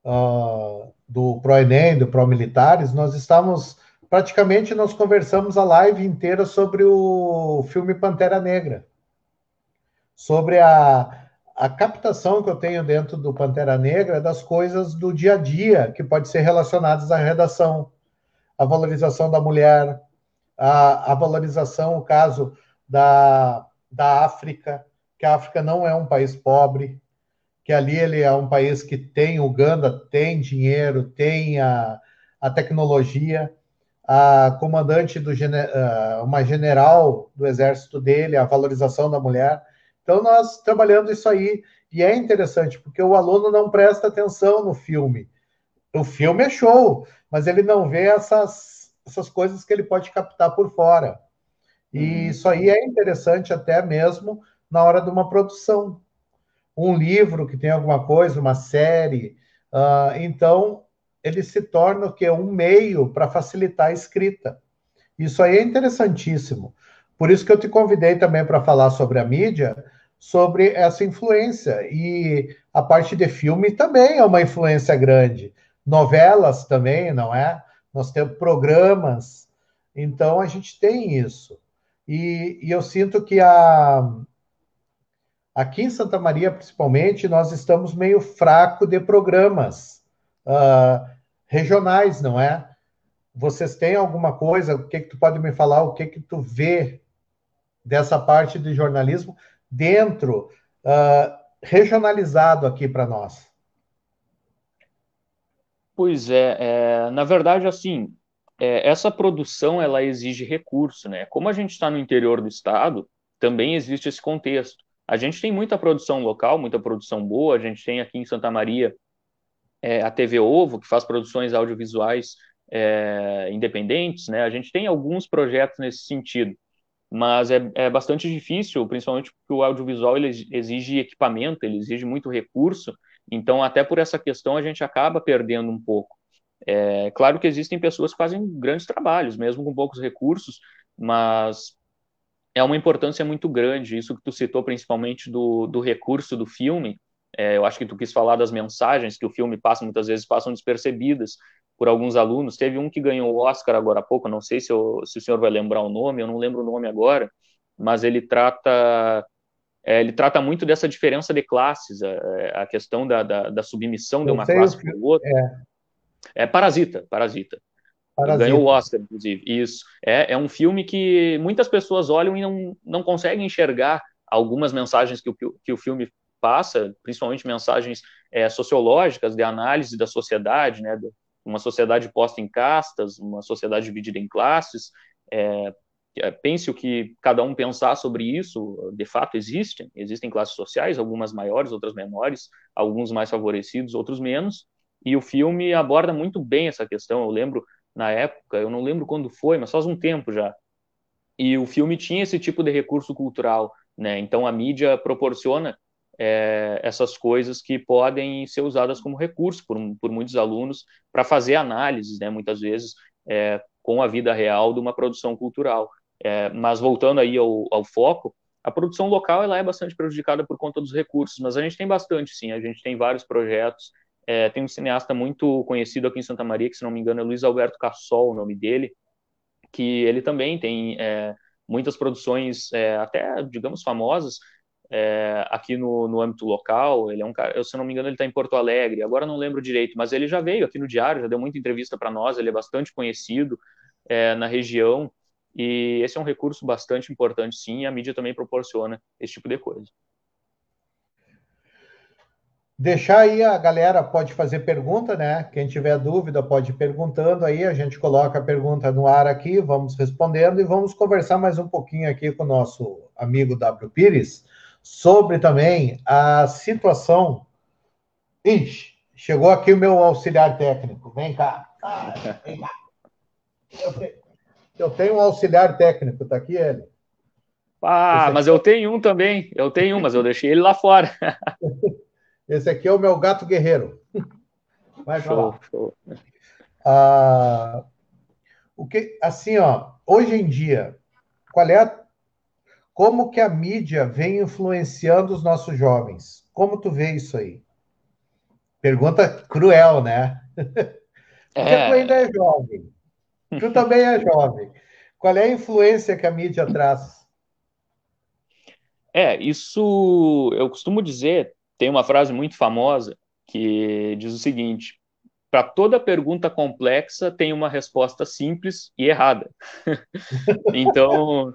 [SPEAKER 1] uh, do ProEnem, do ProMilitares, nós estamos, praticamente nós conversamos a live inteira sobre o filme Pantera Negra, sobre a, a captação que eu tenho dentro do Pantera Negra das coisas do dia a dia que pode ser relacionadas à redação, a valorização da mulher, a, a valorização, o caso da, da África, que a África não é um país pobre, que ali ele é um país que tem Uganda, tem dinheiro, tem a, a tecnologia, a comandante do uma general do exército dele, a valorização da mulher. Então, nós trabalhando isso aí, e é interessante, porque o aluno não presta atenção no filme. O filme é show, mas ele não vê essas, essas coisas que ele pode captar por fora. E uhum. isso aí é interessante até mesmo na hora de uma produção. Um livro que tem alguma coisa, uma série. Uh, então, ele se torna o que? Um meio para facilitar a escrita. Isso aí é interessantíssimo. Por isso que eu te convidei também para falar sobre a mídia, sobre essa influência. E a parte de filme também é uma influência grande. Novelas também, não é? Nós temos programas. Então a gente tem isso. E, e eu sinto que a, aqui em Santa Maria, principalmente, nós estamos meio fraco de programas uh, regionais, não é? Vocês têm alguma coisa? O que, que tu pode me falar? O que que tu vê dessa parte de jornalismo dentro, uh, regionalizado aqui para nós?
[SPEAKER 2] Pois é, é, na verdade, assim, é, essa produção ela exige recurso, né? Como a gente está no interior do estado, também existe esse contexto. A gente tem muita produção local, muita produção boa. A gente tem aqui em Santa Maria é, a TV Ovo, que faz produções audiovisuais é, independentes, né? A gente tem alguns projetos nesse sentido mas é, é bastante difícil, principalmente porque o audiovisual exige equipamento, ele exige muito recurso, então até por essa questão a gente acaba perdendo um pouco. É claro que existem pessoas que fazem grandes trabalhos, mesmo com poucos recursos, mas é uma importância muito grande, isso que tu citou principalmente do, do recurso do filme, é, eu acho que tu quis falar das mensagens que o filme passa, muitas vezes passam despercebidas, por alguns alunos. Teve um que ganhou o Oscar agora há pouco, não sei se, eu, se o senhor vai lembrar o nome, eu não lembro o nome agora, mas ele trata é, ele trata muito dessa diferença de classes, a, a questão da, da, da submissão Eu de uma classe para outra. É. é Parasita, Parasita. Parasita. Ganhou o Oscar, inclusive. Isso. É, é um filme que muitas pessoas olham e não, não conseguem enxergar algumas mensagens que o, que o filme passa, principalmente mensagens é, sociológicas de análise da sociedade, né, uma sociedade posta em castas, uma sociedade dividida em classes. É, é, pense o que cada um pensar sobre isso, de fato existem, existem classes sociais, algumas maiores, outras menores, alguns mais favorecidos, outros menos, e o filme aborda muito bem essa questão. Eu lembro na época, eu não lembro quando foi, mas faz um tempo já. E o filme tinha esse tipo de recurso cultural, né? Então a mídia proporciona é, essas coisas que podem ser usadas como recurso por, por muitos alunos para fazer análises, né? Muitas vezes é, com a vida real de uma produção cultural. É, mas voltando aí ao, ao, foco, a produção local ela é bastante prejudicada por conta dos recursos, mas a gente tem bastante, sim. A gente tem vários projetos é, tem um cineasta muito conhecido aqui em Santa Maria, que se não me engano é Luiz Alberto Cassol, o nome dele, que ele também tem é, muitas produções, é, até, digamos, famosas, é, aqui no, no âmbito local. Ele é um cara, eu, se não me engano, ele está em Porto Alegre, agora não lembro direito, mas ele já veio aqui no Diário, já deu muita entrevista para nós, ele é bastante conhecido é, na região, e esse é um recurso bastante importante, sim, e a mídia também proporciona esse tipo de coisa.
[SPEAKER 1] Deixar aí a galera pode fazer pergunta, né? Quem tiver dúvida pode ir perguntando aí, a gente coloca a pergunta no ar aqui, vamos respondendo e vamos conversar mais um pouquinho aqui com o nosso amigo W. Pires sobre também a situação. Ixi, chegou aqui o meu auxiliar técnico. Vem cá. Ah, vem cá. Eu tenho, eu tenho um auxiliar técnico, tá aqui ele.
[SPEAKER 2] Ah, mas eu tenho um também. Eu tenho um, mas eu deixei ele lá fora. [LAUGHS]
[SPEAKER 1] Esse aqui é o meu gato guerreiro. [LAUGHS] Vai show, lá. Show. Ah, o que, assim, ó, hoje em dia, qual é a, como que a mídia vem influenciando os nossos jovens? Como tu vê isso aí? Pergunta cruel, né? [LAUGHS] Porque é... tu ainda é jovem. Tu também é jovem. Qual é a influência que a mídia traz?
[SPEAKER 2] É, isso eu costumo dizer, tem uma frase muito famosa que diz o seguinte: para toda pergunta complexa tem uma resposta simples e errada. [LAUGHS] então,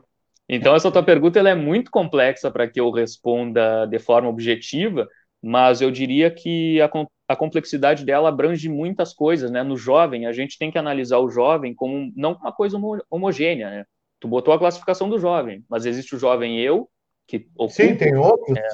[SPEAKER 2] então essa tua pergunta ela é muito complexa para que eu responda de forma objetiva, mas eu diria que a, a complexidade dela abrange muitas coisas, né? No jovem, a gente tem que analisar o jovem como não uma coisa homogênea, né? Tu botou a classificação do jovem, mas existe o jovem eu que
[SPEAKER 1] ocupa, Sim, tem outros. É,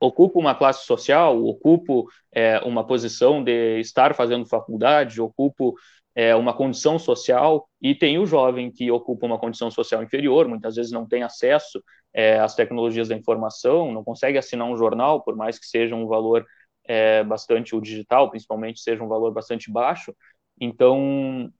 [SPEAKER 2] ocupo uma classe social, ocupo é, uma posição de estar fazendo faculdade, ocupo é, uma condição social, e tem o jovem que ocupa uma condição social inferior, muitas vezes não tem acesso é, às tecnologias da informação, não consegue assinar um jornal, por mais que seja um valor é, bastante, o digital principalmente, seja um valor bastante baixo. Então,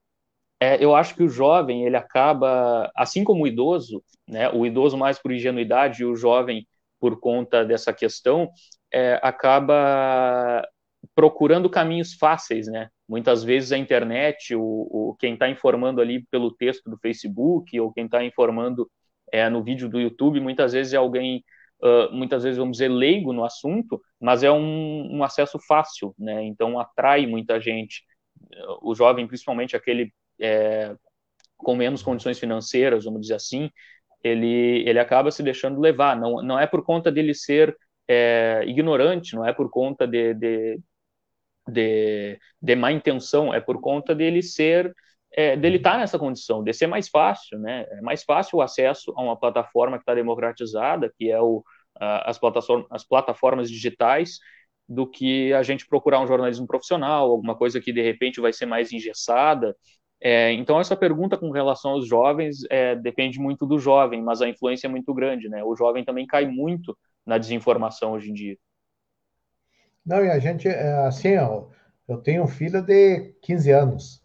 [SPEAKER 2] é, eu acho que o jovem, ele acaba, assim como o idoso, né, o idoso mais por ingenuidade e o jovem por conta dessa questão, é, acaba procurando caminhos fáceis, né? Muitas vezes a internet, o, o quem está informando ali pelo texto do Facebook ou quem está informando é, no vídeo do YouTube, muitas vezes é alguém, uh, muitas vezes vamos dizer leigo no assunto, mas é um, um acesso fácil, né? Então atrai muita gente. O jovem, principalmente aquele é, com menos condições financeiras, vamos dizer assim, ele, ele acaba se deixando levar. Não, não é por conta dele ser é, ignorante, não é por conta de, de, de, de, má intenção, é por conta dele ser, é, dele estar tá nessa condição, de ser mais fácil, né? É mais fácil o acesso a uma plataforma que está democratizada, que é o, as, plataformas, as plataformas digitais, do que a gente procurar um jornalismo profissional, alguma coisa que de repente vai ser mais engessada, é, então, essa pergunta com relação aos jovens é, depende muito do jovem, mas a influência é muito grande, né? O jovem também cai muito na desinformação hoje em dia.
[SPEAKER 1] Não, e a gente, é, assim, ó, eu tenho um filho de 15 anos.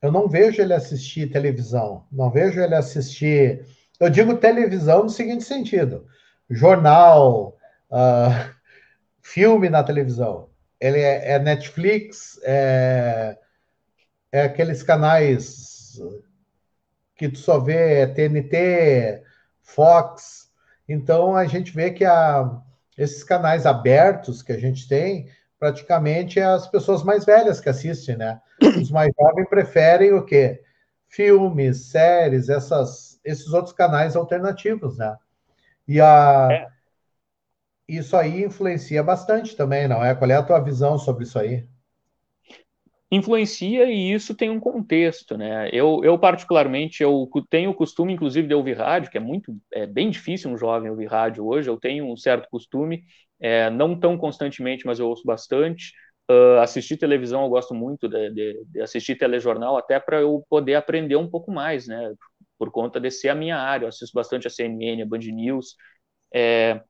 [SPEAKER 1] Eu não vejo ele assistir televisão, não vejo ele assistir. Eu digo televisão no seguinte sentido: jornal, uh, [LAUGHS] filme na televisão. Ele é, é Netflix, é é aqueles canais que tu só vê TNT, Fox. Então a gente vê que a, esses canais abertos que a gente tem, praticamente é as pessoas mais velhas que assistem, né? [COUGHS] Os mais jovens preferem o quê? Filmes, séries, essas, esses outros canais alternativos, né? E a, é. isso aí influencia bastante também, não é? Qual é a tua visão sobre isso aí?
[SPEAKER 2] Influencia e isso tem um contexto, né? Eu, eu particularmente, eu tenho o costume, inclusive, de ouvir rádio, que é muito, é bem difícil um jovem ouvir rádio hoje, eu tenho um certo costume, é, não tão constantemente, mas eu ouço bastante. Uh, assistir televisão, eu gosto muito de, de, de assistir telejornal, até para eu poder aprender um pouco mais, né? Por conta de ser a minha área, eu assisto bastante a CNN, a Band News, é,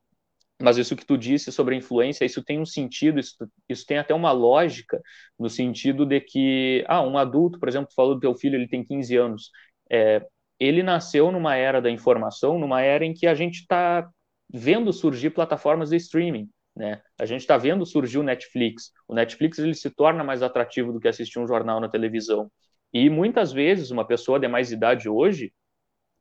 [SPEAKER 2] mas isso que tu disse sobre a influência, isso tem um sentido, isso, isso tem até uma lógica, no sentido de que, ah, um adulto, por exemplo, tu falou do teu filho, ele tem 15 anos, é, ele nasceu numa era da informação, numa era em que a gente está vendo surgir plataformas de streaming, né? A gente está vendo surgir o Netflix. O Netflix ele se torna mais atrativo do que assistir um jornal na televisão. E muitas vezes uma pessoa de mais idade hoje,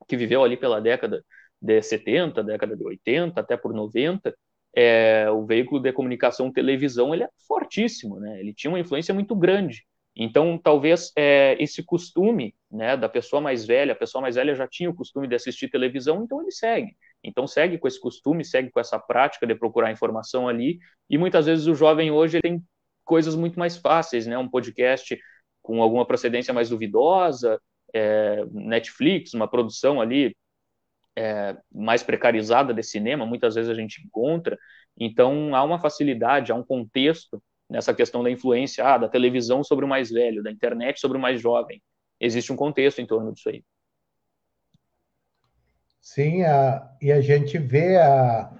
[SPEAKER 2] que viveu ali pela década de 70, década de 80, até por 90, é, o veículo de comunicação televisão ele é fortíssimo, né? Ele tinha uma influência muito grande. Então, talvez é, esse costume né, da pessoa mais velha, a pessoa mais velha já tinha o costume de assistir televisão, então ele segue. Então, segue com esse costume, segue com essa prática de procurar informação ali. E muitas vezes o jovem hoje tem coisas muito mais fáceis, né? Um podcast com alguma procedência mais duvidosa, é, Netflix, uma produção ali é, mais precarizada de cinema, muitas vezes a gente encontra. Então, há uma facilidade, há um contexto nessa questão da influência ah, da televisão sobre o mais velho, da internet sobre o mais jovem. Existe um contexto em torno disso aí.
[SPEAKER 1] Sim, a, e a gente vê a,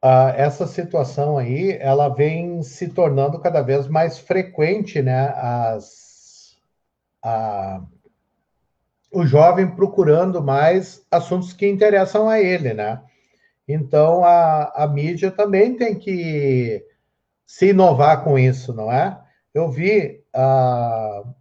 [SPEAKER 1] a, essa situação aí, ela vem se tornando cada vez mais frequente, né? As, a, o jovem procurando mais assuntos que interessam a ele, né? Então a, a mídia também tem que se inovar com isso, não é? Eu vi, uh,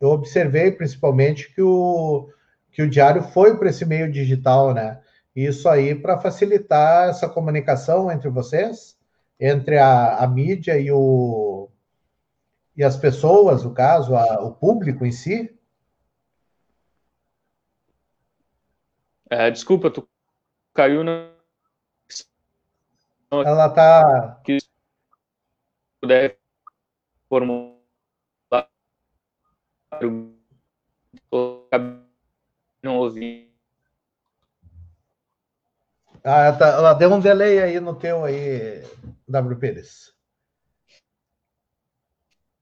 [SPEAKER 1] eu observei principalmente que o, que o diário foi para esse meio digital, né? Isso aí para facilitar essa comunicação entre vocês, entre a, a mídia e, o, e as pessoas, no caso, a, o público em si,
[SPEAKER 2] É, desculpa, tu caiu na.
[SPEAKER 1] Ela tá.
[SPEAKER 2] Que puder formular. Não ouvi.
[SPEAKER 1] Ah, tá, ela deu um delay aí no teu aí, W. Pires.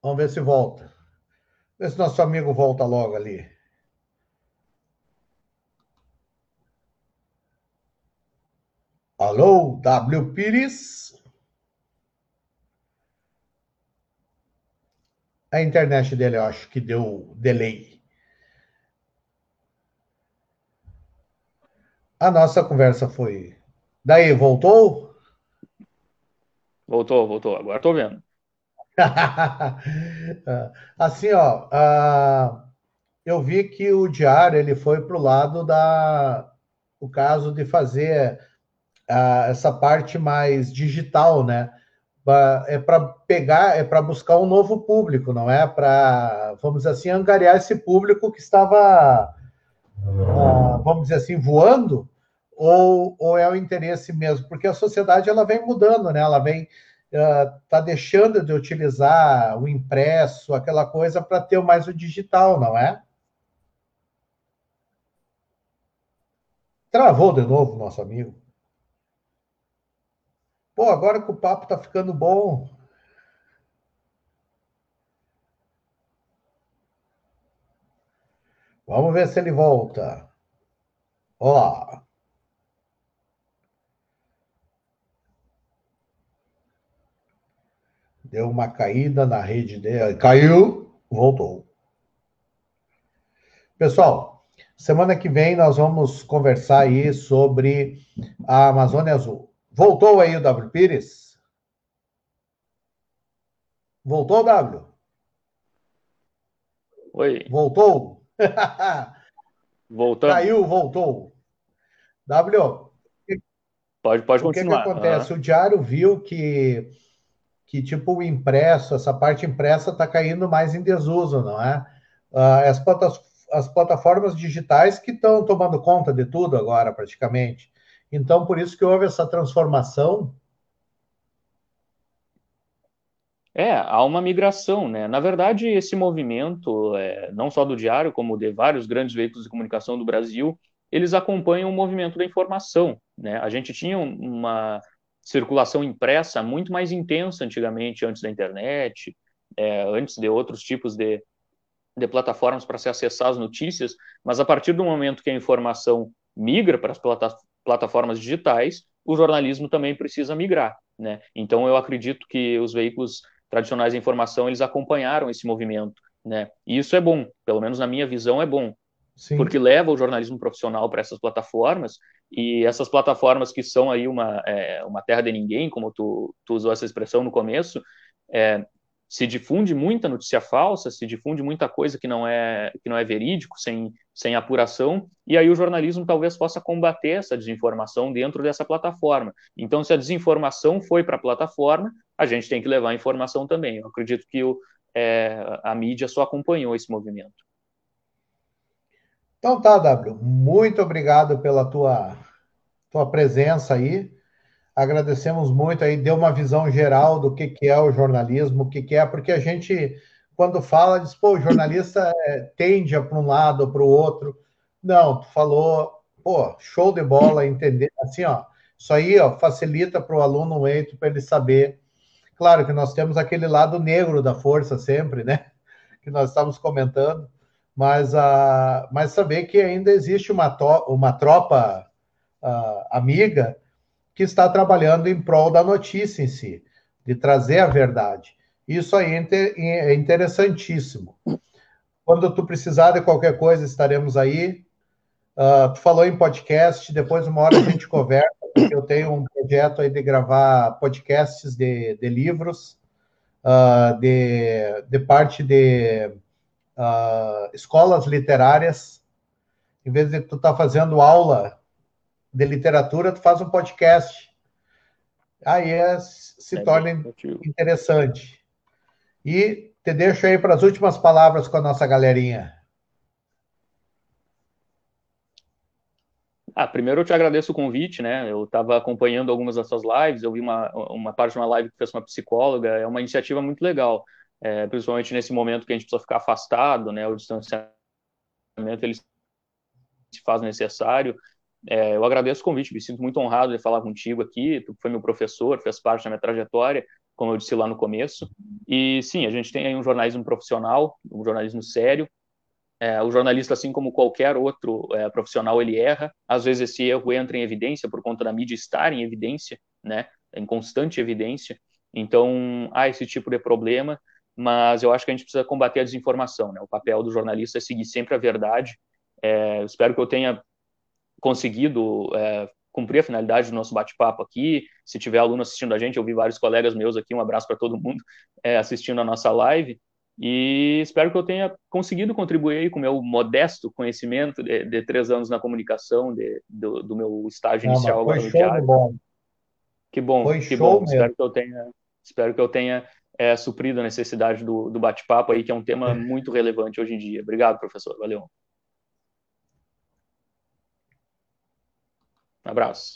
[SPEAKER 1] Vamos ver se volta. Ver se nosso amigo volta logo ali. Alô, W. Pires. A internet dele, eu acho que deu delay. A nossa conversa foi. Daí, voltou?
[SPEAKER 2] Voltou, voltou. Agora estou vendo. [LAUGHS]
[SPEAKER 1] assim, ó, uh, eu vi que o diário ele foi para o lado da o caso de fazer essa parte mais digital, né? É para pegar, é para buscar um novo público, não é? Para, vamos dizer assim, angariar esse público que estava, uh, vamos dizer assim, voando, ou, ou é o interesse mesmo? Porque a sociedade ela vem mudando, né? Ela vem está uh, deixando de utilizar o impresso, aquela coisa, para ter mais o digital, não é? Travou de novo, nosso amigo. Pô, agora que o papo tá ficando bom. Vamos ver se ele volta. Ó. Deu uma caída na rede dele. Caiu, voltou. Pessoal, semana que vem nós vamos conversar aí sobre a Amazônia Azul. Voltou aí o W Pires? Voltou, W?
[SPEAKER 2] Oi.
[SPEAKER 1] Voltou? [LAUGHS]
[SPEAKER 2] Voltou.
[SPEAKER 1] Caiu, voltou. W,
[SPEAKER 2] pode, pode
[SPEAKER 1] o
[SPEAKER 2] continuar.
[SPEAKER 1] O que, acontece? Uhum. O Diário viu que, que, tipo, o impresso, essa parte impressa está caindo mais em desuso, não é? As, as plataformas digitais que estão tomando conta de tudo agora, praticamente. Então, por isso que houve essa transformação
[SPEAKER 2] É, há uma migração, né? Na verdade, esse movimento, é, não só do Diário, como de vários grandes veículos de comunicação do Brasil, eles acompanham o movimento da informação, né? A gente tinha uma circulação impressa muito mais intensa antigamente, antes da internet, é, antes de outros tipos de, de plataformas para se acessar as notícias, mas a partir do momento que a informação migra para as plataformas digitais, o jornalismo também precisa migrar, né? Então, eu acredito que os veículos tradicionais de informação, eles acompanharam esse movimento, né? E isso é bom, pelo menos na minha visão é bom, Sim. porque leva o jornalismo profissional para essas plataformas e essas plataformas que são aí uma, é, uma terra de ninguém, como tu, tu usou essa expressão no começo, é, se difunde muita notícia falsa, se difunde muita coisa que não é que não é verídico, sem, sem apuração, e aí o jornalismo talvez possa combater essa desinformação dentro dessa plataforma. Então, se a desinformação foi para a plataforma, a gente tem que levar a informação também. Eu acredito que o, é, a mídia só acompanhou esse movimento.
[SPEAKER 1] Então tá, W. Muito obrigado pela tua, tua presença aí agradecemos muito aí, deu uma visão geral do que, que é o jornalismo, o que, que é, porque a gente, quando fala, diz, pô, o jornalista é, tende para um lado ou para o outro. Não, tu falou, pô, show de bola, entender, assim, ó, isso aí, ó, facilita para o aluno um eito para ele saber. Claro que nós temos aquele lado negro da força sempre, né, [LAUGHS] que nós estamos comentando, mas, uh, mas saber que ainda existe uma, uma tropa uh, amiga que está trabalhando em prol da notícia em si, de trazer a verdade. Isso aí é, é interessantíssimo. Quando tu precisar de qualquer coisa, estaremos aí. Uh, tu falou em podcast, depois uma hora a gente conversa, porque eu tenho um projeto aí de gravar podcasts de, de livros, uh, de, de parte de uh, escolas literárias. Em vez de tu estar tá fazendo aula de literatura, tu faz um podcast. Aí é, se é torna interessante. E te deixo aí para as últimas palavras com a nossa galerinha.
[SPEAKER 2] Ah, primeiro eu te agradeço o convite, né? Eu estava acompanhando algumas das suas lives, eu vi uma, uma parte de uma live que fez uma psicóloga, é uma iniciativa muito legal, é, principalmente nesse momento que a gente precisa ficar afastado, né? O distanciamento ele se faz necessário, é, eu agradeço o convite, me sinto muito honrado de falar contigo aqui. Tu foi meu professor, fez parte da minha trajetória, como eu disse lá no começo. E sim, a gente tem aí um jornalismo profissional, um jornalismo sério. É, o jornalista, assim como qualquer outro é, profissional, ele erra. Às vezes esse erro entra em evidência por conta da mídia estar em evidência, né, em constante evidência. Então, há esse tipo de problema, mas eu acho que a gente precisa combater a desinformação. Né? O papel do jornalista é seguir sempre a verdade. É, espero que eu tenha conseguido é, cumprir a finalidade do nosso bate-papo aqui. Se tiver aluno assistindo a gente, eu vi vários colegas meus aqui, um abraço para todo mundo [LAUGHS] é, assistindo a nossa live. E espero que eu tenha conseguido contribuir com o meu modesto conhecimento de, de três anos na comunicação, de, do, do, meu estágio Não, inicial agora no diário. Bom. Que bom, foi que bom. Mesmo. Espero que eu tenha, espero que eu tenha é, suprido a necessidade do, do bate-papo aí, que é um tema muito relevante hoje em dia. Obrigado, professor. Valeu. Um abraço.